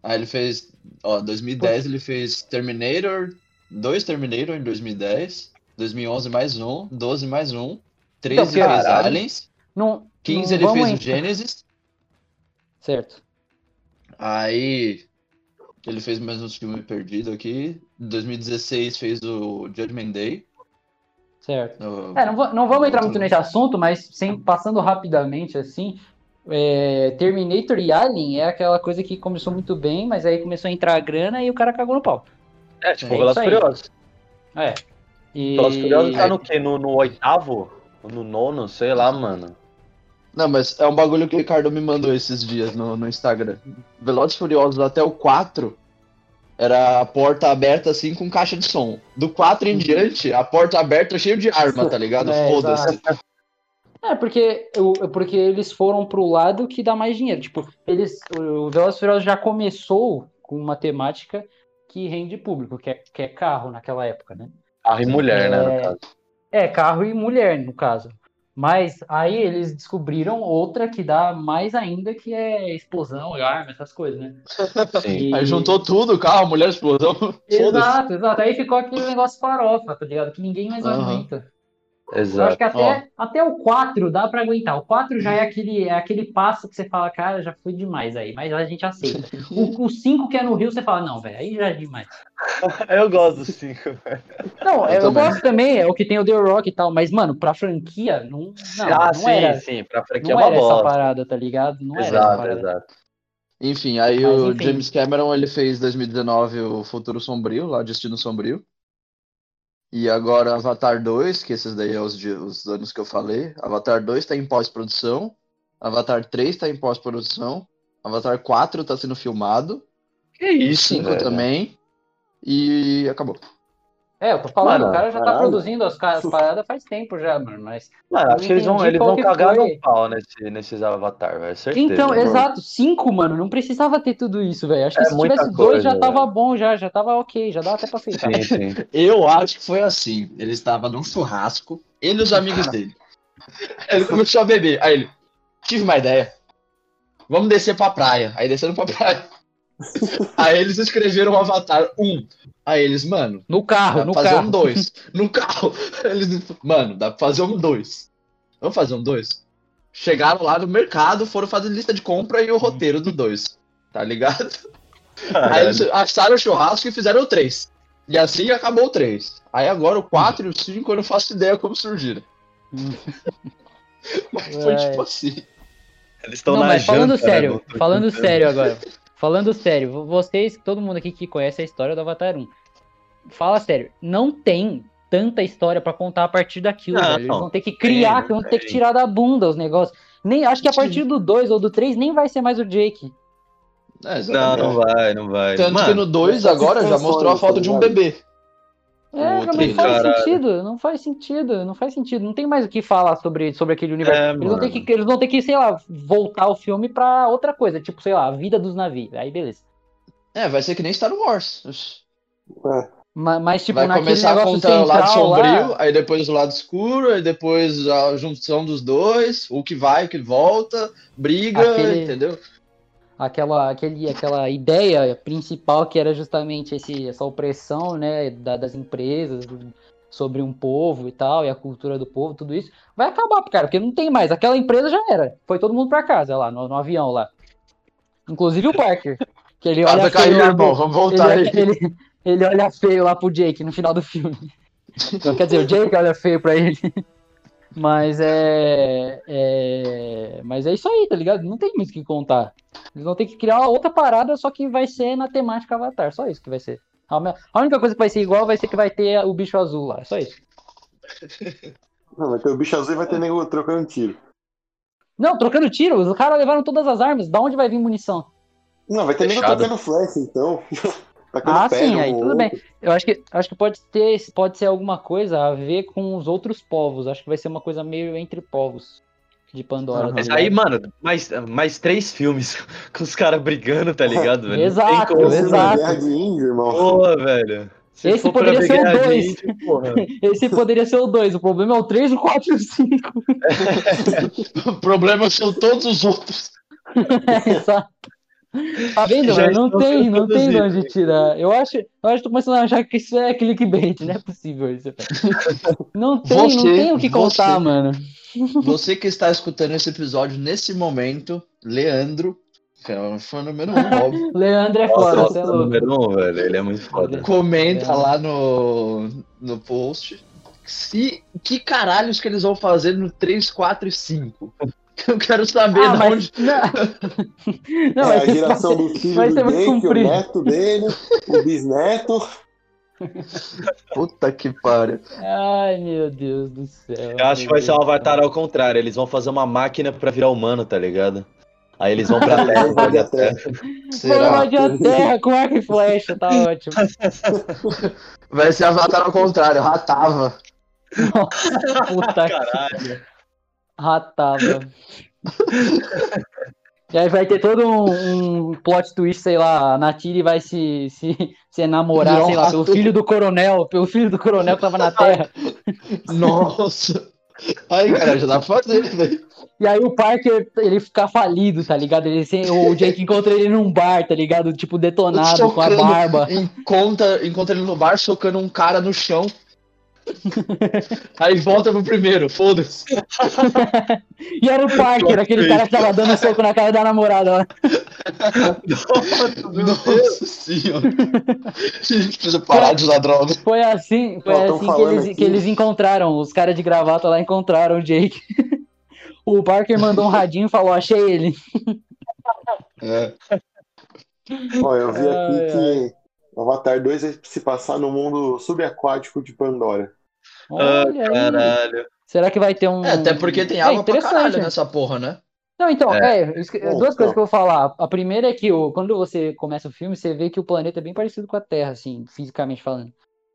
Aí ele fez. Ó, 2010 ele fez Terminator. Dois Terminator em 2010. 2011 mais um. 12 mais um. 13 Então, ele fez. Aliens. Não, 15 não ele fez o Genesis. Certo. Aí ele fez mais uns filmes perdidos aqui. Em 2016 fez o Judgment Day. Certo. o- É, não, va- não vamos entrar muito nesse assunto, mas sem, passando rapidamente assim. é, Terminator e Alien é aquela coisa que começou muito bem, mas aí começou a entrar a grana e o cara cagou no pau. É, tipo, É Velozes e. Furiosos. É. E... Velozes e Furiosos tá no quê? No, no oitavo? No nono? Sei lá, mano. Não, mas é um bagulho que o Ricardo me mandou esses dias no, no Instagram. Velozes e Furiosos até o 4 era a porta aberta assim com caixa de som. Do 4 em diante, a porta aberta cheio de arma, tá ligado? É, Foda-se. É, porque, porque eles foram pro lado que dá mais dinheiro. Tipo, eles, o Velozes Furiosos já começou com uma temática que rende público, que é, que é carro naquela época, né? Carro e mulher, né, É. no caso. É, carro e mulher, no caso. Mas aí eles descobriram outra que dá mais ainda, que é explosão, arma, essas coisas, né? Sim. E- Aí juntou tudo, carro, mulher, explosão. Foda-se. Exato, exato. Aí ficou aquele negócio farofa, tá ligado? Que ninguém mais Aham. aguenta. Eu acho Exato. que até, até o 4 dá pra aguentar. O 4 já é aquele, é aquele passo que você fala, cara, já foi demais aí, mas a gente aceita. O, o 5 que é no Rio, você fala, não, velho, aí já é demais. Eu gosto do 5, velho. Não, Eu eu, também. gosto também, é o que tem o The Rock e tal, mas, mano, pra franquia, não, não, ah, não sim, era, sim. Pra franquia é não uma era essa parada, tá ligado? Não era essa Exato, parada. exato. Enfim, aí Mas, o enfim. James Cameron ele fez 2019 o Futuro Sombrio, lá Destino Sombrio. E agora Avatar 2, que esses daí é os, os anos que eu falei. Avatar 2 tá em pós-produção. Avatar 3 tá em pós-produção. Avatar 4 tá sendo filmado. Que isso, 5 velho. também. E acabou. É, eu tô falando, Mano, o cara já tá caralho. produzindo as, paradas faz tempo já, mano, mas... Mano, acho que eles vão, eles vão que cagar foi. no pau nesse, nesses Avatar, velho. Certeza. Então, mano. exato, cinco, mano, não precisava ter tudo isso, velho. Acho que É se tivesse dois coisa, já tava velho. bom, já, já tava ok, já dava até pra aceitar. Sim, sim. Eu acho que foi assim. Ele estava num churrasco, ele e os amigos dele. Ele começou a beber. Aí ele, tive uma ideia. Vamos descer pra praia. Aí desceram pra praia. Aí eles escreveram o Avatar 1. Aí eles, mano, No carro, dá no pra fazer carro. um 2. No carro. Eles, mano, dá pra fazer um 2. Vamos fazer um 2? Chegaram lá no mercado, foram fazer lista de compra e o roteiro do 2. Tá ligado? Aí eles acharam o churrasco e fizeram o 3. E assim acabou o 3. Aí agora o 4 e o 5 eu não faço ideia como surgiram. Mas foi É. tipo assim. Eles estão na mas falando janta, né, sério, não tô falando sério agora. Falando sério, vo- vocês, todo mundo aqui que conhece a história do Avatar 1, fala sério, não tem tanta história pra contar a partir daquilo, Não, velho. Eles vão ter que criar, Tem, vão ter que tirar da bunda os negócios. Nem, acho que a partir do 2 ou do 3 nem vai ser mais o Jake. É, Não, não vai, não vai. Tanto Mano, que no 2 essas agora já mostrou a foto tá de um ligado? bebê. É, não faz Caralho. sentido, não faz sentido, não faz sentido. Não tem mais o que falar sobre, sobre aquele universo. É, eles, vão ter que, eles vão ter que, sei lá, voltar o filme pra outra coisa, tipo, sei lá, a vida dos navios. Aí beleza. É, vai ser que nem Star Wars. Oxi. Mas, mas, tipo, vai naquele começar a contar o lado sombrio, lá, aí depois o lado escuro, aí depois a junção dos dois, o que vai, o que volta, briga, Aquele- entendeu? Aquela, aquele, aquela ideia principal que era justamente esse, essa opressão, né, da- das empresas sobre um povo e tal, e a cultura do povo, tudo isso, vai acabar, cara, porque não tem mais. Aquela empresa já era. Foi todo mundo pra casa lá, no, no avião lá. Inclusive o Parker. Que ele olha Casa feio lá irmão, vamos voltar ele, aí. ele, ele olha feio lá pro Jake no final do filme. Não, quer dizer, o Jake olha feio pra ele. Mas é, é. Mas é isso aí, tá ligado? Não tem muito o que contar. Eles vão ter que criar uma outra parada, só que vai ser na temática Avatar. Só isso que vai ser. A única coisa que vai ser igual vai ser que vai ter o bicho azul lá. Só isso. Não, vai ter o bicho azul e vai ter nego trocando tiro. Não, trocando tiro, os caras levaram todas as armas. Da onde vai vir munição? Não, vai ter nego Fechado. trocando flash, então. Tacando Ah, sim, um aí tudo outro. bem. Eu acho que, acho que pode ter, pode ser alguma coisa a ver com os outros povos. Acho que vai ser uma coisa meio entre povos de Pandora. Tá Mas aí, mano, mais, mais três filmes com os caras brigando, tá ligado, velho? Exato, tem como. Esse filme é exato. Porra, velho. Se Esse poderia ser o Guerra de dois. Índio, porra. Esse poderia ser o 2. O problema é o 3, o 4 e o 5. O problema são todos os outros. Exato. Tá vendo, Já? Não estão tem, não tem de onde tirar. Eu acho, eu acho que tô começando a achar que isso é clickbait, não é possível isso. Não tem, não Você- tem o que contar, você- mano. Você que está escutando esse episódio nesse momento, Leandro, que é fã número um, óbvio, Leandro é Nossa, foda, nossa, é louco. número um, velho. Ele é muito foda. comenta É. lá no, no post se que caralhos que eles vão fazer no 3, 4 e 5. Eu quero saber Ah, mas... onde. Não, não é vai a ser- geração do filho vai do Jake, o neto dele, o bisneto. Puta que pariu. Ai, meu Deus do céu. Eu acho que vai ser um avatar ao contrário. Eles vão fazer uma máquina pra virar humano, tá ligado? Aí eles vão pra Terra. A invadir a Terra. Será? invadir a terra com arco e flecha, tá ótimo. Vai ser Avatar ao contrário, ratava. Puta Caralho. Ratava. E aí vai ter todo um, um plot twist, sei lá, a Natiri vai se, se, se enamorar, um sei lá, pelo filho do coronel, pelo filho do coronel que tava na Terra. Nossa. Aí, cara, já dá pra fazer, velho. E aí o Parker, ele fica falido, tá ligado? Ele, sem- o Jake encontra ele num bar, tá ligado? Tipo, detonado, com a barba. Encontra, encontra ele no bar socando um cara no chão. Aí volta pro primeiro, foda-se. E era o Parker, aquele cara que tava dando soco na cara da namorada lá. Nossa senhora. A gente precisa parar de usar droga. Foi assim, foi Ó, assim que eles, que eles encontraram. Os caras de gravata lá encontraram o Jake. O Parker mandou um radinho e falou: Achei ele. É. Ó, eu vi aqui Ai, que Avatar 2 vai se passar no mundo subaquático de Pandora. Ah, caralho. Será que vai ter um. É, até porque tem É água pra interessante, caralho nessa porra, né? Não, então, É. é, Bom, duas então. coisas que eu vou falar. A primeira é que o, quando você começa o filme, você vê que o planeta é bem parecido com a Terra, assim, fisicamente falando.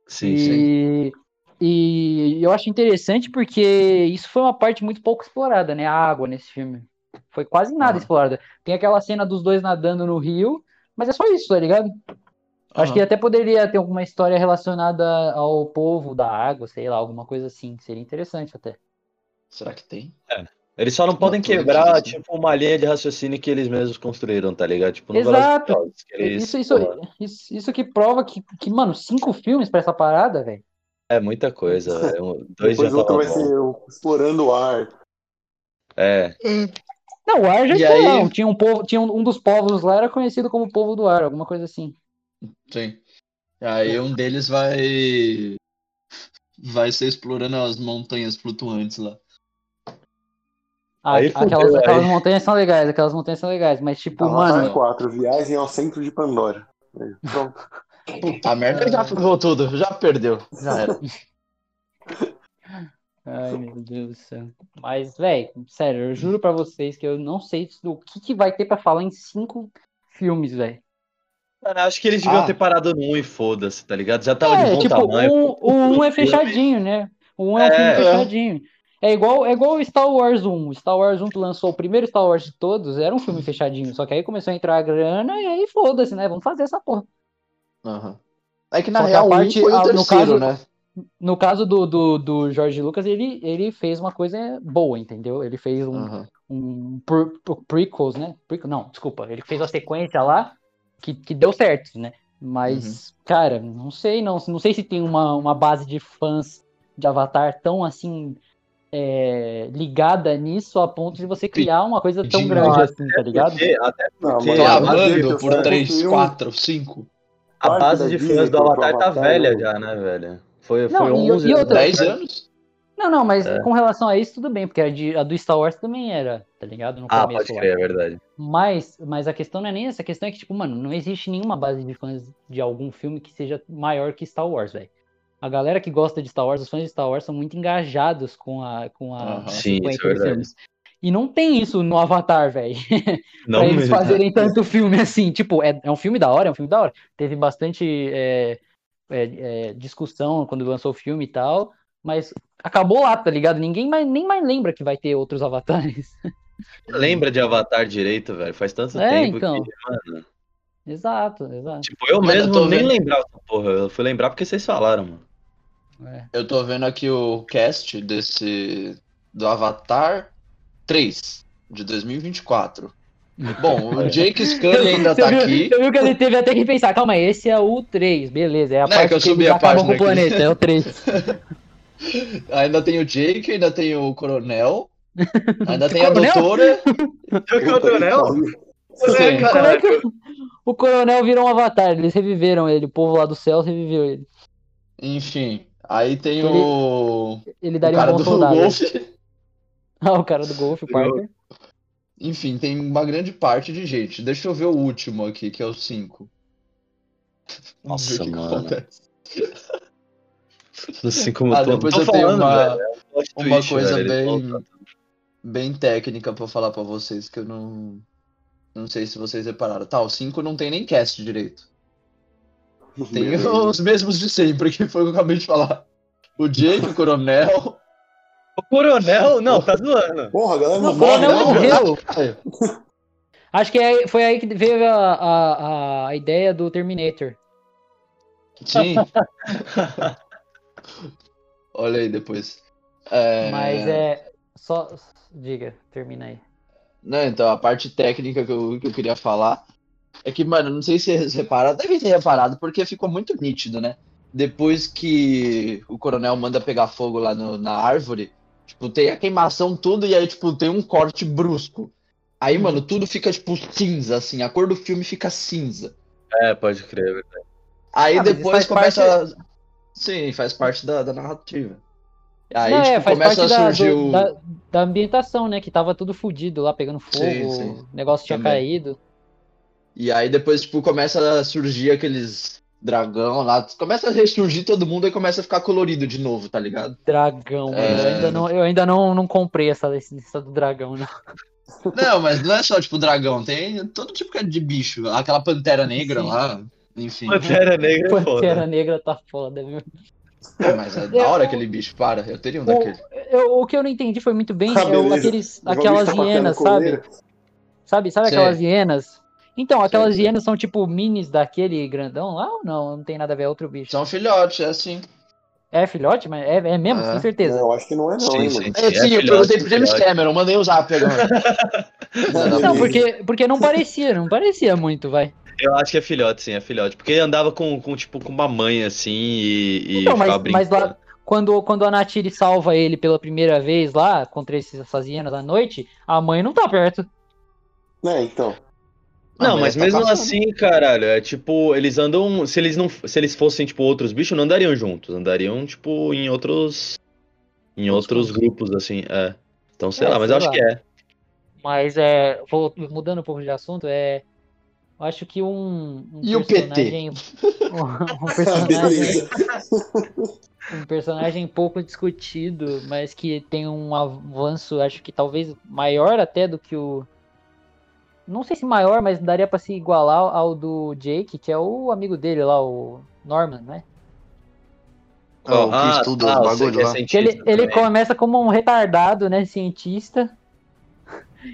Sim, sim. E, e eu acho interessante porque isso foi uma parte muito pouco explorada, né? A água nesse filme. Foi quase nada Aham. explorada. Tem aquela cena dos dois nadando no rio, mas é só isso, tá ligado? Acho que até poderia ter alguma história relacionada ao povo da água, sei lá, alguma coisa assim. Seria interessante até. Será que tem? Eles só não podem Atlantis, quebrar, assim. tipo, uma linha de raciocínio que eles mesmos construíram, tá ligado? Tipo, no Exato. Que eles, Isso, isso, isso, isso que prova que, que, mano, cinco filmes pra essa parada, velho. é muita coisa, velho. Um- Dois Depois já outro vai bom. ser o Explorando o Ar. É, Não, o ar já E aí- Tinha um povo, tinha um, um dos povos lá era conhecido como povo do ar, alguma coisa assim. Sim. Aí um deles vai. Vai ser explorando as montanhas flutuantes lá. Ah, Aí aquelas, fudeu, aquelas aí. montanhas são legais, aquelas montanhas são legais, mas tipo, Avatar mano, 4, Viagem ao Centro de Pandora. Pronto. A merda já ferrou tudo, já perdeu. Já era. ai meu Deus do céu. Mas, velho, sério, eu juro pra vocês que eu não sei o que, que vai ter pra falar em cinco filmes, velho. Mano, acho que eles deviam Ah. ter parado no 1 e foda-se, tá ligado? Já tava de É, bom tipo, tamanho. um, o um é fechadinho, né? O um é um É, filme é. fechadinho. É igual, é igual o Star Wars 1. O Star Wars 1 que lançou o primeiro Star Wars de todos era um filme fechadinho. Só que aí começou a entrar a grana e aí foda-se, né? Vamos fazer essa porra. Aham. É que na Só que real a um parte- foi o ah, no terceiro, caso- né? No caso do, do, do George Lucas, ele, ele fez uma coisa boa, entendeu? Ele fez um, Aham. um pre- pre- prequels, né? Prequel, não, desculpa. Ele fez a sequência lá que, que deu certo, né? Mas, cara, não sei, não. Não sei se tem uma, uma base de fãs de Avatar tão assim é, ligada nisso a ponto de você criar uma coisa tão Pedindo grande assim, tá ligado? Porque- até Não, porque Disney- Clamando por Disney 3, construiu- 4, 5. a base de fãs do Avatar tá velha já, né, velho? Foi, Não, foi e- 11 e outra- 10 atrás. anos? Não, não, mas É. com relação a isso, tudo bem, porque a, de- a do Star Wars também era, tá ligado? No Ah, começo pode crer, é verdade. Mas, mas a questão não é nem essa, a questão é que, tipo, mano, não existe nenhuma base de fãs de algum filme que seja maior que Star Wars, velho. A galera que gosta de Star Wars, os fãs de Star Wars são muito engajados com a, com a, a Sim, sequência isso é dos verdade. filmes. E não tem isso no Avatar, velho. Não pra eles mesmo. fazerem tanto filme assim. Tipo, é, é um filme da hora, é um filme da hora. Teve bastante é, é, é, discussão quando lançou o filme e tal. Mas acabou lá, tá ligado? Ninguém mais, nem mais lembra que vai ter outros avatares. Lembra de Avatar direito, velho? Faz tanto É, tempo então. que, mano. Exato, exato. Tipo, eu Mano, eu mesmo tô nem vendo. lembrava dessa porra. Eu fui lembrar porque vocês falaram, mano. É. Eu tô vendo aqui o cast desse. do Avatar 3, de 2024. Bom, o Jake Scully ainda Você tá viu, aqui. você viu que ele teve até que pensar, calma aí, esse é o 3, beleza, é a Não, é parte que eu que subi a acabam com página o planeta, é o 3. Ainda tem o Jake, ainda tem o Coronel. Ainda tem a Coronel? doutora. Que Puta o Sim. É, Como é que o, o coronel virou um avatar? Eles reviveram ele, o povo lá do céu reviveu ele. Enfim. Aí tem Ele- o. Ele O daria cara um bom do soldado. golfe. Ah, o cara do golfe, o Parker. Enfim, tem uma grande parte de gente. Deixa eu ver o último aqui, que é o 5. Vamos ver Nossa, o que mano. acontece. Assim como Ah, tô- depois tô eu tenho falando, uma- velho, é um uma twist, coisa velho, bem- bem técnica pra falar pra vocês que eu não. Não sei se vocês repararam. Tá, o 5 não tem nem cast direito. Tem os mesmos de sempre, que foi o que eu acabei de falar. O Jake, o Coronel. O coronel? Não, tá zoando. Porra, a galera não, Não, morre, não. morreu. Acho que é- foi aí que veio a, a, a ideia do Terminator. Sim. Olha aí depois. É... Mas é. Só. Diga, termina aí. Não, então, a parte técnica que eu, que eu queria falar é que, mano, não sei se vocês repararam, devem ter reparado, porque ficou muito nítido, né? depois que o coronel manda pegar fogo lá no- na árvore, tipo, tem a queimação tudo e aí, tipo, tem um corte brusco. Aí, mano, tudo fica, tipo, cinza, assim, a cor do filme fica cinza. É, pode crer. Aí Ah, mas isso depois começa. Sim, faz parte da, da narrativa. Aí, Não, tipo, é, faz começa parte a surgir o. da, da ambientação, né? Que tava tudo fudido lá, pegando fogo, Sim, sim. o negócio tinha Também. caído. E aí depois, tipo, começa a surgir aqueles dragão lá. Começa a ressurgir todo mundo e começa a ficar colorido de novo, tá ligado? Dragão, É. Eu ainda não, eu ainda não, não comprei essa, essa do dragão, não. Não, mas não é só, tipo, dragão, tem todo tipo de bicho. Aquela pantera negra Sim. lá, enfim. Pantera Negra é Pantera foda. Negra tá foda, viu? É, mas é da hora aquele bicho, para. Eu teria um O, daquele. eu- o que eu não entendi foi muito bem Ah, é aqueles, aquelas tá hienas, sabe? Sabe, sabe Sei. aquelas hienas? Então, aquelas sei. hienas são tipo minis daquele grandão lá ou não? Não tem nada a ver, é outro bicho. São filhotes, é assim. É filhote, mas é, é mesmo, É. tem certeza. Não, eu acho que não é não, Sim, hein, sim. mano. É, sim, eu filhote, perguntei pro James. Cameron, mandei o zap agora. Não, Não, porque, porque não parecia, não parecia muito, vai. Eu acho que é filhote, sim, é filhote. Porque ele andava com, com tipo, com uma mãe assim e, e Então, mas, ficava mas brincando. lá, quando, quando a Natiri salva ele pela primeira vez lá, contra esses, essas hienas à noite, a mãe não tá perto. É, então. Ah, Não, mas tá mesmo caçando. assim, caralho, é tipo, eles andam. Se eles não. Se eles fossem, tipo, outros bichos, não andariam juntos. Andariam, tipo, em outros. Em outros grupos, assim, é. Então, sei É, lá, mas sei eu acho lá. que é. Mas é. vou- mudando um pouco de assunto, é. Eu acho que um, um E o PT? personagem. Um, um Ah, personagem. um personagem pouco discutido, mas que tem um avanço, acho que talvez maior até do que o. Não sei se maior, mas daria pra se igualar ao do Jake, que é o amigo dele lá, o Norman, né? Ah, o que estuda você bagulho é lá. Cientista ele, ele começa como um retardado, né? Cientista.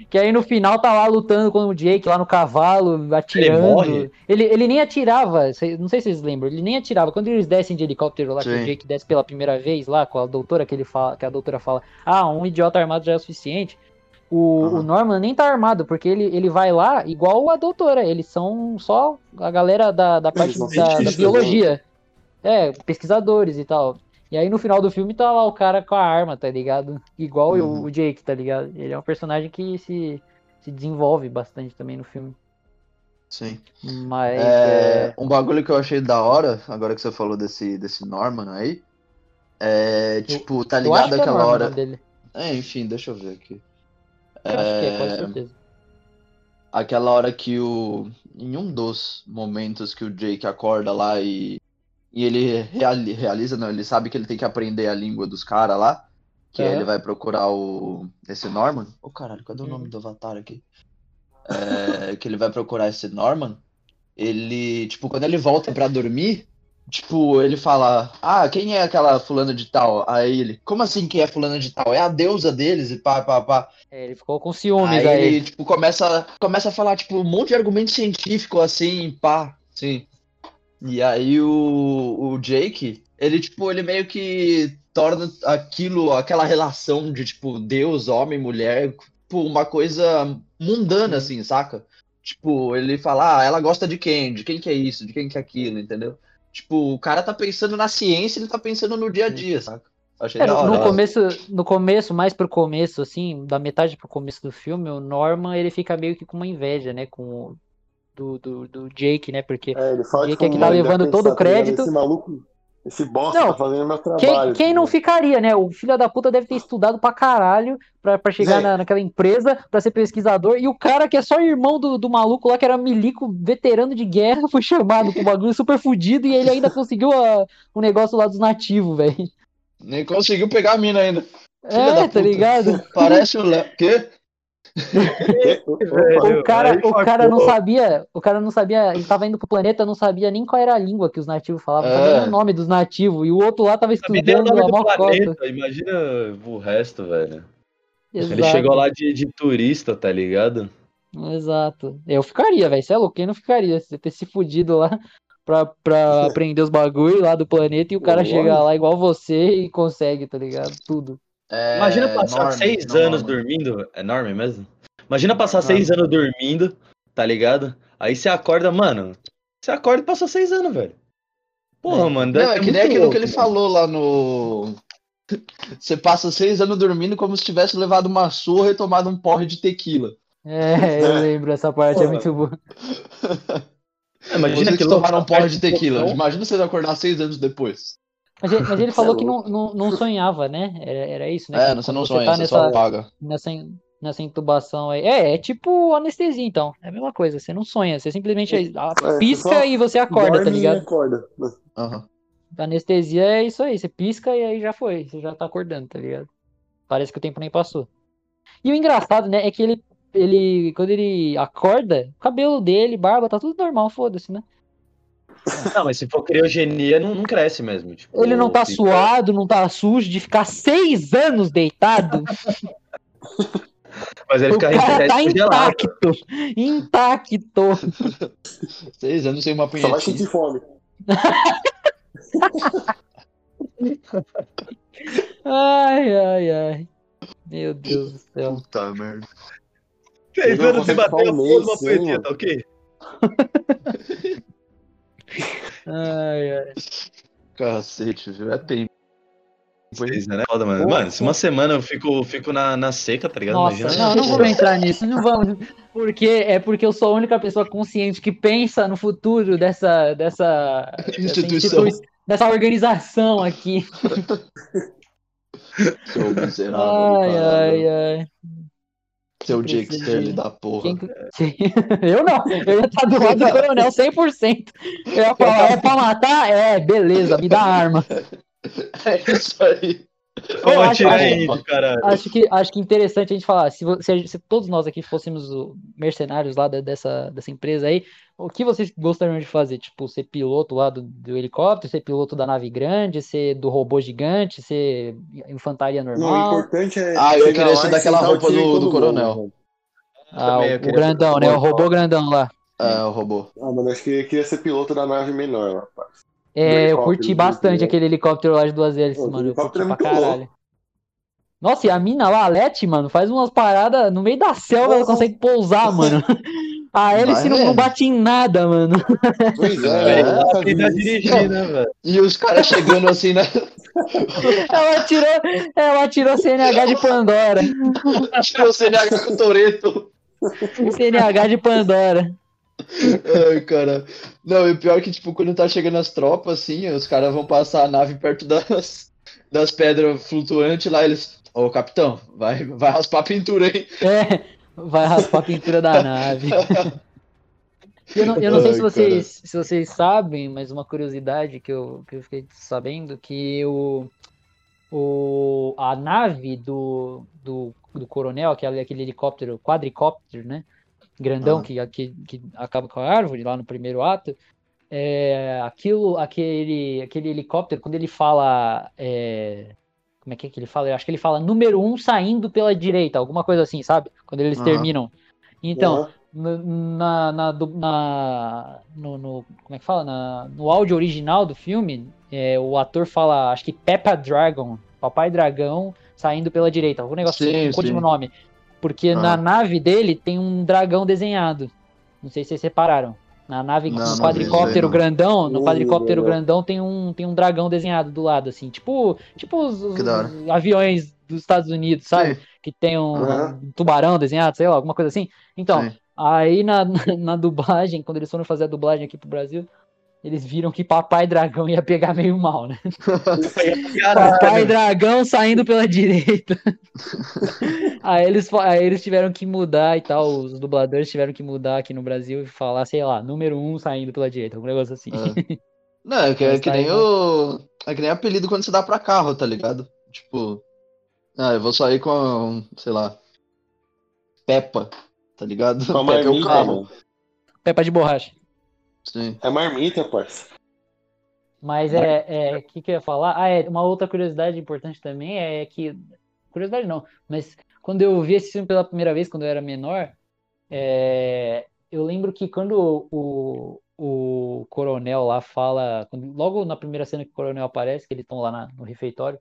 Que aí no final tá lá lutando com o Jake lá no cavalo, atirando. morre? Ele, ele nem atirava, não sei se vocês lembram, ele nem atirava. Quando eles descem de helicóptero lá, que o. Jake desce pela primeira vez lá, com a doutora que ele fala, que a doutora fala, ah, um idiota armado já é o suficiente. O, Aham. o Norman nem tá armado, porque ele, ele vai lá igual a doutora. Eles são só a galera da, da parte da, da cientistas, biologia. É, pesquisadores e tal. E aí no final do filme tá lá o cara com a arma, tá ligado? Igual o- Uhum. o Jake, tá ligado? Ele é um personagem que se, se desenvolve bastante também no filme. Sim. Mas. É, é, um bagulho que eu achei da hora, agora que você falou desse, desse Norman aí, é tipo, tá eu ligado é aquela o hora. dele. É, enfim, deixa eu ver aqui. Eu acho que é, com É, certeza. aquela hora que o. Em um dos momentos que o Jake acorda lá e. E ele reali- realiza, não, ele sabe que ele tem que aprender a língua dos caras lá. Que aí Aham. ele vai procurar o. Esse Norman. Ô caralho, cadê o nome do avatar aqui? É, que ele vai procurar esse Norman. Ele, tipo, quando ele volta pra dormir, tipo, ele fala: Ah, quem é aquela fulana de tal? Aí ele, como assim quem é fulana de tal? É a deusa deles e pá, pá, pá. É, ele ficou com ciúmes Aí aí. ele, tipo, começa, começa a falar, tipo, um monte de argumento científico, assim, pá, sim. E aí o, o Jake, ele, tipo, ele meio que torna aquilo, aquela relação de, tipo, Deus, homem, mulher, tipo, uma coisa mundana, assim, saca? Tipo, ele fala, ah, ela gosta de quem? De quem que é isso? De quem que é aquilo, entendeu? Tipo, o cara tá pensando na ciência, ele tá pensando no dia a dia, saca? Achei É, no começo, no começo, mais pro começo, assim, da metade pro começo do filme, o Norman ele fica meio que com uma inveja, né, com do, do, do Jake, né, porque É, ele fala Jake que é que tá levando todo o ligado? crédito. Esse maluco, esse bosta Não, tá fazendo meu quem, trabalho. quem tá não ficaria, né, o filho da puta deve ter estudado pra caralho pra, pra chegar na, naquela empresa pra ser pesquisador, e o cara que é só irmão do, do maluco lá, que era milico, veterano de guerra, foi chamado pro bagulho super fudido, e ele ainda conseguiu o negócio lá dos nativos, velho. Nem conseguiu pegar a mina ainda. Filha É, tá ligado? Parece o Léo. Quê? O cara, o cara não sabia, o cara não sabia, ele tava indo pro planeta, não sabia nem qual era a língua que os nativos falavam, sabia É. o nome dos nativos, e o outro lá tava estudando nome a maior planeta, imagina o resto, velho. Ele Exato, chegou lá de, de turista, tá ligado? Exato. Eu ficaria, velho, você é louco, quem não ficaria? Você ter se fudido lá pra, pra aprender os bagulho lá do planeta e o cara chegar lá igual você e consegue, tá ligado? Tudo. É, Imagina passar Norman, seis não anos dormindo. É Norman mesmo? Imagina passar seis anos dormindo, tá ligado? Aí você acorda, mano. Você acorda e passou seis anos, velho. Porra, mano. deve Não, é que nem aquilo que louco, ele falou lá no. Você passa seis anos dormindo como se tivesse levado uma surra e tomado um porre de tequila. É, eu lembro, essa parte é muito boa. É, imagina Vocês que que tomaram um porre de tequila. Imagina vocês acordar seis anos depois. Mas, ele- mas ele é falou que não, não, não sonhava, né? Era, era isso, né? É, você não você sonha, tá você nessa, só apaga. nessa, nessa intubação aí. É, é tipo anestesia, então. É a mesma coisa. Você não sonha, você simplesmente ah, É, pisca você e você acorda, tá e ligado? acorda. Aham. Anestesia é isso aí, você pisca e aí já foi, você já tá acordando, tá ligado? Parece que o tempo nem passou. E o engraçado, né, é que ele, ele quando ele acorda, o cabelo dele, barba, tá tudo normal, foda-se, né? Não, mas se for criogenia, não, não cresce mesmo. Tipo, Ele não tá fica- suado, não tá sujo de ficar seis anos deitado. Mas ele o fica cara tá intacto, intacto. Seis anos sem uma Só vai sentir fome. Ai, ai, ai. Meu Deus do céu. Puta merda. Seis Não, anos sem bater a um porra mês de uma mano. tá ok? Ai, ai. Cacete, viu? É tempo. Seis anos é foda, mano. Mano, se uma semana eu fico, fico na, na seca, tá ligado? Nossa, Imagina. não, não vamos entrar nisso, não vamos. Porque é porque eu sou a única pessoa consciente que pensa no futuro dessa, dessa, dessa, Instituição. institui- dessa organização aqui. Seu miserável. Ai, ai, ai. Seu Jake Sterling de- da porra. Quem que- Eu não, eu ia estar do lado do coronel 100%. Eu ia falar, é pra matar? É, beleza, me dá arma. É isso aí. Acho- acho- caralho. Acho que, acho que interessante a gente falar, se, se, se todos nós aqui fôssemos mercenários lá da- dessa, dessa empresa aí, o que vocês gostariam de fazer? Tipo, ser piloto lá do, do helicóptero, ser piloto da nave grande, ser do robô gigante, ser infantaria Não, o normal? importante é. Ah, eu queria ser daquela roupa do- do coronel. Ah, também, o, o grandão, né? O robô. grandão lá. É, o robô. Ah, mano, acho que eu queria ser piloto da nave menor lá. É, eu curti bastante do- aquele helicóptero lá de duas hélices, Pô, mano. Eu curti é pra caralho. Nossa, e a mina lá, a Leti, mano, faz umas paradas no meio da selva, ela Porra. consegue pousar, mano. A hélice não, não vendo? bate em nada, mano. Pois é, É, isso. dirigir, né, velho? E os caras chegando assim, né? Ela tirou, ela tirou CNH de Pandora. Tirou CNH com o Toreto. CNH de Pandora. Ai, cara. Não, e o pior é que, tipo, quando tá chegando as tropas, assim, os caras vão passar a nave perto das, das pedras flutuantes lá, eles. Ô, capitão, vai, vai raspar a pintura, hein? É, vai raspar a pintura da nave. Eu não, eu não sei Ai, se vocês, se vocês sabem, mas uma curiosidade que eu, que eu fiquei sabendo, que o, o, a nave do, do, do coronel, aquele, aquele helicóptero, quadricóptero, né? Grandão, Ah. que, que, que acaba com a árvore lá no primeiro ato. É, aquilo, aquele, aquele helicóptero, quando ele fala. é, como é que é que ele fala? Eu acho que ele fala número um saindo pela direita, alguma coisa assim, sabe? Quando eles Aham. terminam. Então, no- na, na, na- no, no- como é que fala? Na- no áudio original do filme, é, o ator fala, acho que Peppa Dragon, Papai Dragão saindo pela direita, algum negócio Sim, assim, um sim. nome. Porque Ah. na nave dele tem um dragão desenhado. Não sei se vocês separaram. Na nave, Não, no quadricóptero grandão, no Não, quadricóptero não. grandão tem um, tem um dragão desenhado do lado, assim, tipo, tipo os, os aviões dos Estados Unidos, sabe? Sim. que tem um, Aham. um tubarão desenhado, sei lá, alguma coisa assim. Então, Sim. aí na, na dublagem, quando eles foram fazer a dublagem aqui pro Brasil, eles viram que Papai Dragão ia pegar meio mal, né? Papai Dragão saindo pela direita. aí, eles, aí eles tiveram que mudar e tal, os dubladores tiveram que mudar aqui no Brasil e falar, sei lá, número um saindo pela direita, algum negócio assim. É. Não, é que, é que tá nem o. É que nem apelido quando você dá pra carro, tá ligado? Tipo. Ah, eu vou sair com, sei lá. Peppa, tá ligado? Peppa é o carro. mano. Pepa de borracha. Sim. É marmita, parça. Mas é, é, o que, que eu ia falar? Ah, é, uma outra curiosidade importante também é que, curiosidade não, mas quando eu vi esse filme pela primeira vez, quando eu era menor, é, eu lembro que quando o, o coronel lá fala, quando- logo na primeira cena que o coronel aparece, que eles estão lá na- no refeitório,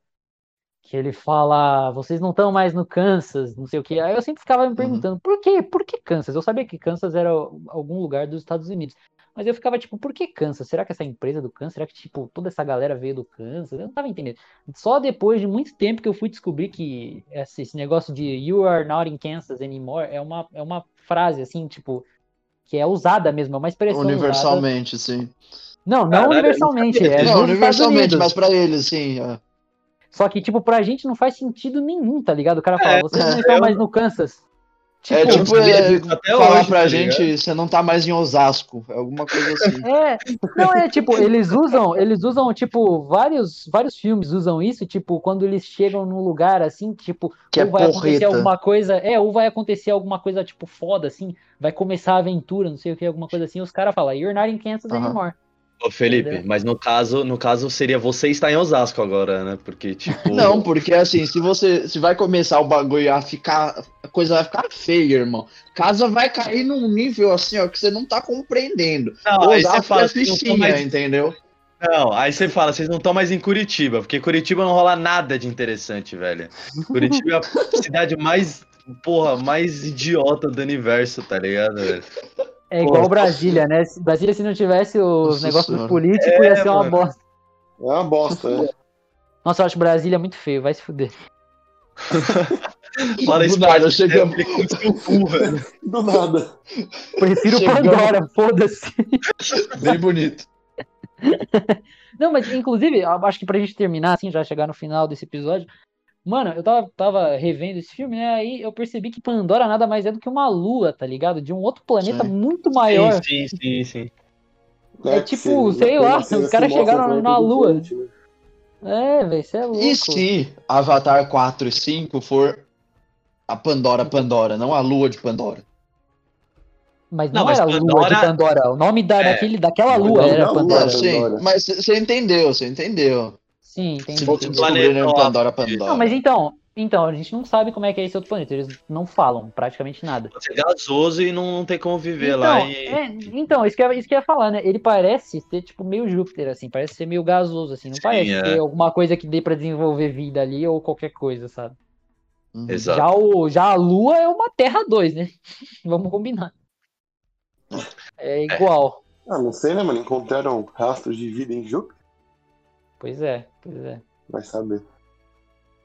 que ele fala, vocês não estão mais no Kansas, não sei o quê. Aí eu sempre ficava me perguntando, por quê? Por que Kansas? Eu sabia que Kansas era algum lugar dos Estados Unidos. Mas eu ficava tipo, por que Kansas? Será que essa empresa do Kansas? Será que, tipo, toda essa galera veio do Kansas? Eu não tava entendendo. Só depois de muito tempo que eu fui descobrir que esse, negócio de You are not in Kansas anymore é uma, é uma frase, assim, tipo, que é usada mesmo, é uma expressão usada. Universalmente, sim. Não, não Caralho, universalmente. É não, universalmente, mas pra eles, sim. é. Só que, tipo, pra gente não faz sentido nenhum, tá ligado? O cara fala, É, vocês não é, estão eu- mais no Kansas. É eu tipo sabia é, falar hoje, pra tá gente, você não tá mais em Osasco. É alguma coisa assim. É, não é tipo, eles usam, eles usam tipo vários vários filmes usam isso, tipo, quando eles chegam num lugar assim, tipo, Que é ou vai acontecer porreta. alguma coisa, é, ou vai acontecer alguma coisa tipo foda assim, vai começar a aventura, não sei o que, alguma coisa assim, os caras falam, "You're not in Kansas Aham. anymore". Ô, Felipe, Entendeu? mas no caso, no caso seria você estar em Osasco agora, né? Porque, tipo. Não, porque assim, se você se vai começar o bagulho a ficar. A coisa vai ficar feia, irmão. Casa vai cair num nível assim, ó, que você não tá compreendendo. Não, aí você Osasco fala, é fichinha, mais entendeu? Não, aí você fala, vocês não estão mais em Curitiba, porque Curitiba não rola nada de interessante, velho. Curitiba é a cidade mais, porra, mais idiota do universo, tá ligado, velho? É igual Pô. Brasília, né? Se- Brasília se não tivesse os Nossa negócios Senhora. políticos É, ia ser uma mano. bosta. É uma bosta, né? Nossa, eu acho Brasília muito feio, vai se fuder. Fala Do nada, chegamos. Do nada. Prefiro Chegamos. Pandora, foda-se. Bem bonito. Não, mas inclusive, eu acho que pra gente terminar, assim, já chegar no final desse episódio. Mano, eu tava, tava revendo esse filme, né? Aí eu percebi que Pandora nada mais é do que uma lua, tá ligado? De um outro planeta Sim. muito maior. Sim, sim, sim, sim. É que tipo, você- sei lá, os caras chegaram na Lua. né? É, velho, você é louco. E se Avatar 4 e 5 for a Pandora Pandora, não a lua de Pandora? Mas não, Não, mas era a lua de Pandora- Pandora. O nome da, É. daquele, daquela lua não, era não, Pandora. Pandora. sim, Pandora. mas você entendeu, você entendeu. Sim, entendi. Se descobrir lá. Pandora Pandora. Não, mas então, então, a gente não sabe como é que é esse outro planeta. Eles não falam praticamente nada. Pode ser gasoso e não, não tem como viver Então, lá. E... é, então isso, que eu, isso que eu ia falar, né? Ele parece ser tipo meio Júpiter, assim, parece ser meio gasoso, assim, não Sim, parece é. ter alguma coisa que dê pra desenvolver vida ali ou qualquer coisa, sabe? Uhum. Exato. Já, o, já a Lua é uma Terra 2, né? Vamos combinar. É igual. Ah, não sei, né, mano? Encontraram rastros de vida em Júpiter? Pois é, pois é. Vai saber.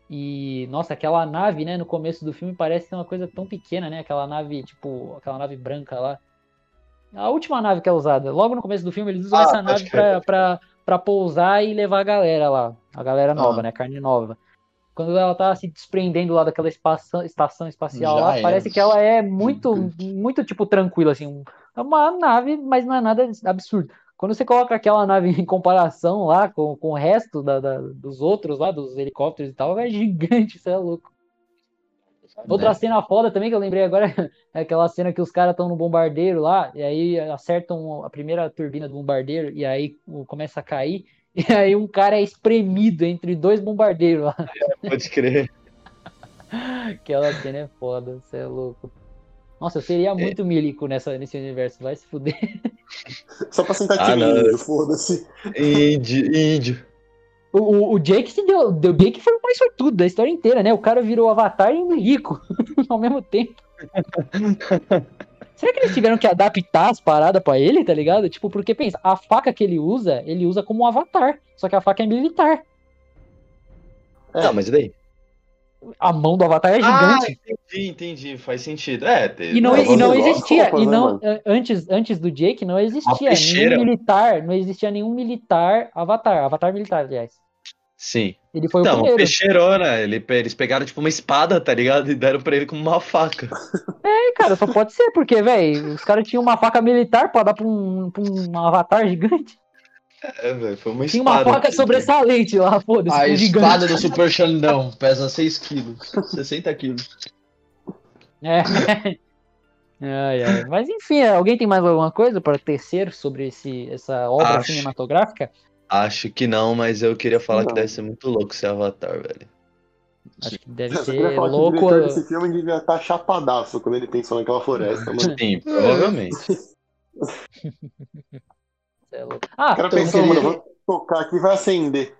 E, nossa, aquela nave, né, no começo do filme parece ser uma coisa tão pequena, né? Aquela nave, tipo, aquela nave branca lá. A última nave que é usada. Logo no começo do filme, eles usam Ah, essa nave pra, pra, pra pousar e levar a galera lá. A galera nova, Ah. né? Carne nova. Quando ela tá se desprendendo lá daquela espação, estação espacial Já lá, era. parece que ela é muito, muito, tipo, tranquila, assim. É uma nave, mas não é nada absurdo. Quando você coloca aquela nave em comparação lá com, com o resto da- da- dos outros lá, dos helicópteros e tal, é gigante, isso é louco. Outra É. cena foda também que eu lembrei agora é aquela cena que os caras estão no bombardeiro lá, e aí acertam a primeira turbina do bombardeiro, e aí começa a cair, e aí um cara é espremido entre dois bombardeiros lá. Pode crer. Aquela cena é foda, você é louco. Nossa, eu seria muito milico nessa, nesse universo, vai se fuder. Só pra sentar Ah, índio, foda-se. Índio, índio. O, o, o Jake se deu, o Jake foi o mais sortudo da história inteira, né? O cara virou Avatar e rico ao mesmo tempo. Será que eles tiveram que adaptar as paradas pra ele, tá ligado? Tipo, porque pensa, a faca que ele usa, ele usa como um avatar. Só que a faca é militar. É. Não, mas e daí? A mão do avatar é Ah, gigante. entendi, entendi. Faz sentido. É, te- e não, é, e não existia. E não, antes, antes do Jake, não existia nenhum militar. Não existia nenhum militar avatar. Avatar militar, aliás. Sim. Ele foi o Então, primeiro. peixeirona, ele, eles pegaram tipo uma espada, tá ligado? E deram pra ele como uma faca. É, cara, só pode ser, porque, velho, os caras tinham uma faca militar pra dar pra um, pra um avatar gigante. É, velho, foi uma Tinha espada. uma faca sobressalente lá, foda-se, A um gigante. espada do Super Xandão pesa 6 quilos, 60 quilos. É. Ai, ai. Mas enfim, alguém tem mais alguma coisa para tecer sobre esse, essa obra Acho. cinematográfica? Acho que não, mas eu queria falar que Não. deve ser muito louco ser Avatar, velho. Acho que deve Eu ser falar que o louco. diretor desse filme devia estar chapadaço quando ele pensou naquela floresta, mano. Sim, provavelmente. louco. Ah, O cara pensou, queria- mano, vou tocar aqui e vai acender.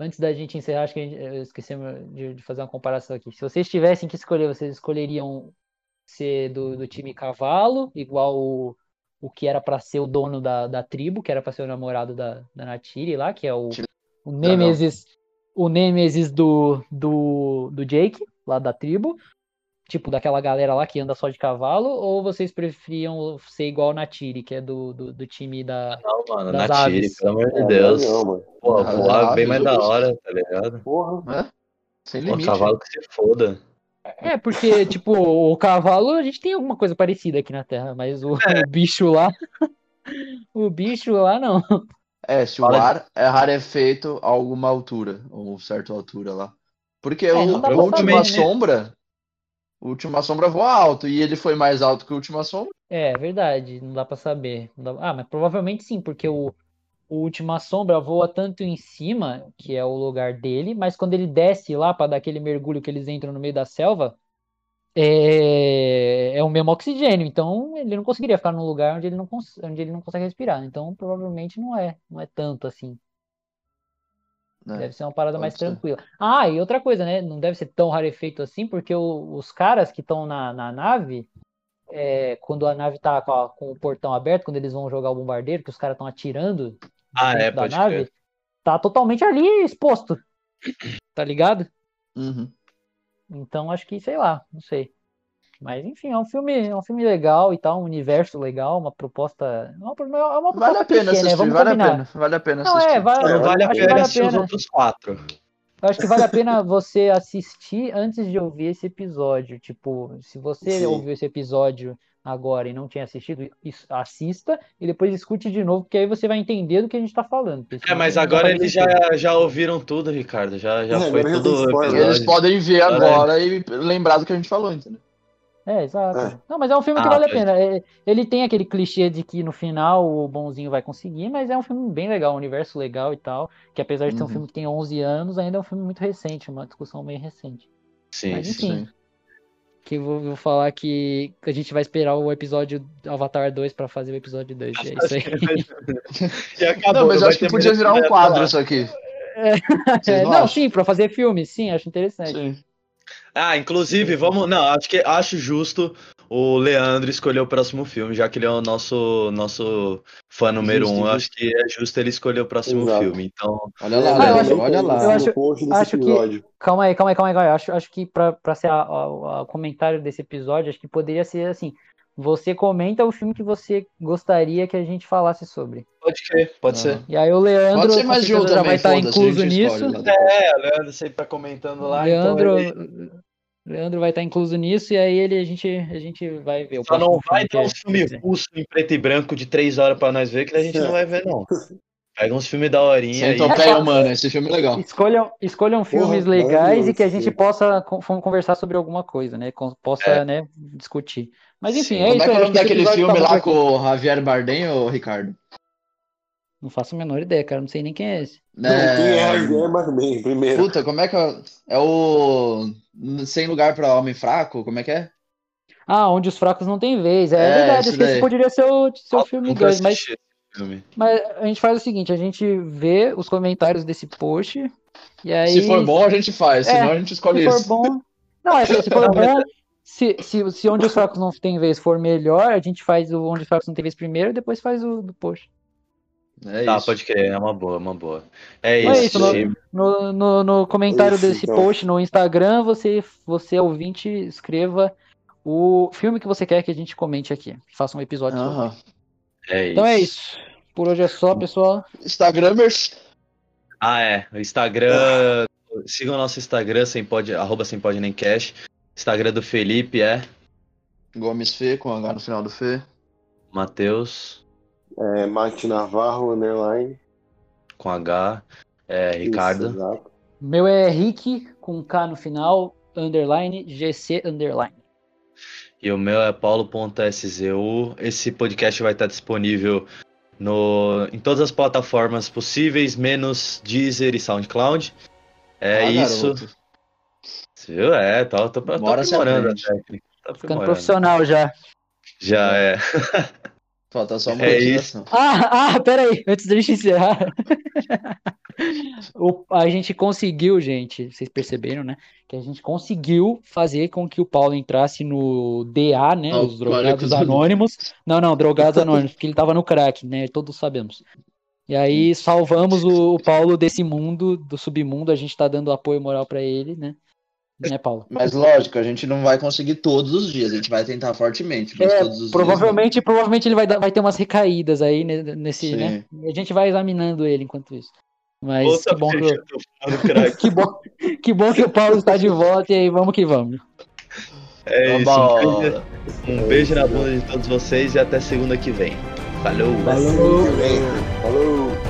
antes da gente encerrar, acho que gente, eu esqueci de, de fazer uma comparação aqui. Se vocês tivessem que escolher, vocês escolheriam ser do, do time cavalo, igual o, o que era pra ser o dono da, da tribo, que era pra ser o namorado da, da Natiri lá, que é o, o Nemesis, o Nemesis do, do, do Jake, lá da tribo. Tipo, daquela galera lá que anda só de cavalo, ou vocês preferiam ser igual a Natiri, que é do, do, do time da. Não, mano, Das na Tire, aves. pelo amor de É, Deus. Não. Pô, voar bem mais da hora, tá ligado? Porra. É? Sem limite. cavalo que se foda. É, porque, tipo, o cavalo, a gente tem alguma coisa parecida aqui na Terra, mas o, o bicho lá. O bicho lá não. É, se o ar é rarefeito a alguma altura, ou certa altura lá. Porque É, o, a última né? O última sombra voa alto e ele foi mais alto que a última sombra. É, verdade, não dá pra saber. Dá- Ah, mas provavelmente sim, porque o, o Última Sombra voa tanto em cima, que é o lugar dele, mas quando ele desce lá pra dar aquele mergulho que eles entram no meio da selva, é, é o mesmo oxigênio, então ele não conseguiria ficar num lugar onde ele não, cons... onde ele não consegue respirar. Então provavelmente não é, não é tanto assim. Né? Deve ser uma parada pode mais ser. tranquila. Ah, e outra coisa, né? Não deve ser tão rarefeito assim, porque o- os caras que estão na, na nave, é, quando a nave tá com, a- com o portão aberto, quando eles vão jogar o bombardeiro, que os caras estão atirando Ah, é, da nave, crer. tá totalmente ali exposto. Tá ligado? Uhum. Então acho que, sei lá, não sei. Mas enfim, é um filme, é um filme legal e tal, um universo legal, uma proposta. É uma, é uma proposta Vale a pena né? assistir, Vale vale a combinar. pena. Vale a pena Não, assistir. é, vale, Não vale a acho que pena vale a assistir os outros quatro. Eu acho que vale a pena você assistir antes de ouvir esse episódio. Tipo, se você Sim. ouviu esse episódio agora e não tinha assistido, is- assista e depois escute de novo, porque aí você vai entender do que a gente tá falando. É, mas não agora eles já, já ouviram tudo, Ricardo. Já, já É, foi tudo. Eles podem ver agora e lembrar do que a gente falou, entendeu? É, exato. É. Não, mas é um filme que Ah, vale a pena. É, Ele tem aquele clichê de que no final o bonzinho vai conseguir, mas é um filme bem legal, um universo legal e tal. Que apesar de ser um Uhum. filme que tem 11 anos, ainda é um filme muito recente, uma discussão bem recente. Sim, Mas sim. enfim. Que eu vou, vou falar que a gente vai esperar o episódio Avatar 2 pra fazer o episódio 2. É isso aí. E acabou, não, mas vai acho que podia virar um quadro isso aqui. É, Vocês não não, acham? sim, pra fazer filme, sim, acho interessante. Sim. Ah, inclusive, vamos. Não, acho que acho justo o Leandro escolher o próximo filme, já que ele é o nosso, nosso fã número Justo, um. Eu justo. acho que é justo ele escolher o próximo Exato. filme. Então, Olha lá, Ah, eu Leandro, acho- olha lá. eu acho- no post desse acho que- episódio. Calma aí, calma aí, calma aí. calma aí. Acho, acho que pra, pra ser o comentário desse episódio, acho que poderia ser assim. Você comenta o filme que você gostaria que a gente falasse sobre. pode crer, pode Ah. ser. E aí o Leandro Pode ser mais de um já vai também, estar a incluso nisso. depois. É, o Leandro sempre tá comentando lá. Leandro, então ele Leandro vai estar incluso nisso, e aí ele, a, gente, a gente vai ver o só não vai ter um que- filme russo em preto e branco de três horas pra nós ver, que a gente não vai ver, não. Pega uns filmes da horinha Sem aí. topeia humana, esse filme é legal. Escolham, escolham filmes Porra, legais e que a gente possa con- con- conversar sobre alguma coisa, né? Possa, É. né, discutir. Mas enfim, Sim. é Como isso é que é o nome daquele tá filme bom lá com o Javier Bardem, ô Ricardo? Não faço a menor ideia, cara. Não sei nem quem é esse. Não, quem é É... Javier Bardem, primeiro. Puta, como é que é? É o Sem Lugar pra Homem Fraco? Como é que é? Ah, Onde os Fracos Não Têm Vez. É, É, verdade, esse acho que esse poderia ser o, ser o filme 2. Mas, filme. mas a gente faz o seguinte: a gente vê os comentários desse post. E aí, Se for bom, a gente faz, É, senão a gente escolhe se for isso. bom. Não, é, se se for bom. Se, se, se Onde os Fracos Não Têm Vez for melhor, a gente faz o Onde os Fracos Não Têm Vez primeiro e depois faz o do post. É Tá, isso. pode crer, é uma boa, uma boa. É Então é isso. isso. No, no, no comentário Isso, desse então. post no Instagram, você, você ouvinte, escreva o filme que você quer que a gente comente aqui. Faça um episódio sobre. Aham. É isso. Então é isso. Por hoje é só, pessoal. Instagramers. Ah, é. O Instagram. Sigam o nosso Instagram, sem pode, arroba sem pode nem cash. Instagram do Felipe é Gomes Fê, com H no final do Fê. Matheus, É, Mate Navarro, underline. com H. É, Ricardo. Isso. Meu é Rick com K no final, underline, GC underline. E o meu é paulo.szu. Esse podcast vai estar disponível no, em todas as plataformas possíveis, menos Deezer e SoundCloud. É Ah, isso. garoto. Você viu? É, tô, tô, tô Bora se aprimorando a aprende. técnica. Tô Ficando profissional já. Já é. Falta só uma É monetização. Ah, ah, peraí, antes da gente encerrar. O- a gente conseguiu, gente, vocês perceberam, né? Que a gente conseguiu fazer com que o Paulo entrasse no DA, né? Os Drogados Anônimos. Não, não, Drogados Anônimos, porque ele tava no crack, né? Todos sabemos. E aí salvamos o, o Paulo desse mundo, do submundo. A gente tá dando apoio moral pra ele, né? Né, Paulo? Mas lógico, a gente não vai conseguir todos os dias, a gente vai tentar fortemente, mas É, todos os provavelmente, provavelmente ele vai, dar- vai ter umas recaídas aí nesse, Sim. né? E a gente vai examinando ele enquanto isso. Mas que bom que, eu que bom, que bom que o Paulo está de volta e aí vamos que vamos. É dias. isso. Um beijo, um beijo na bunda de todos vocês e até segunda que vem. Falou! Falou. Falou.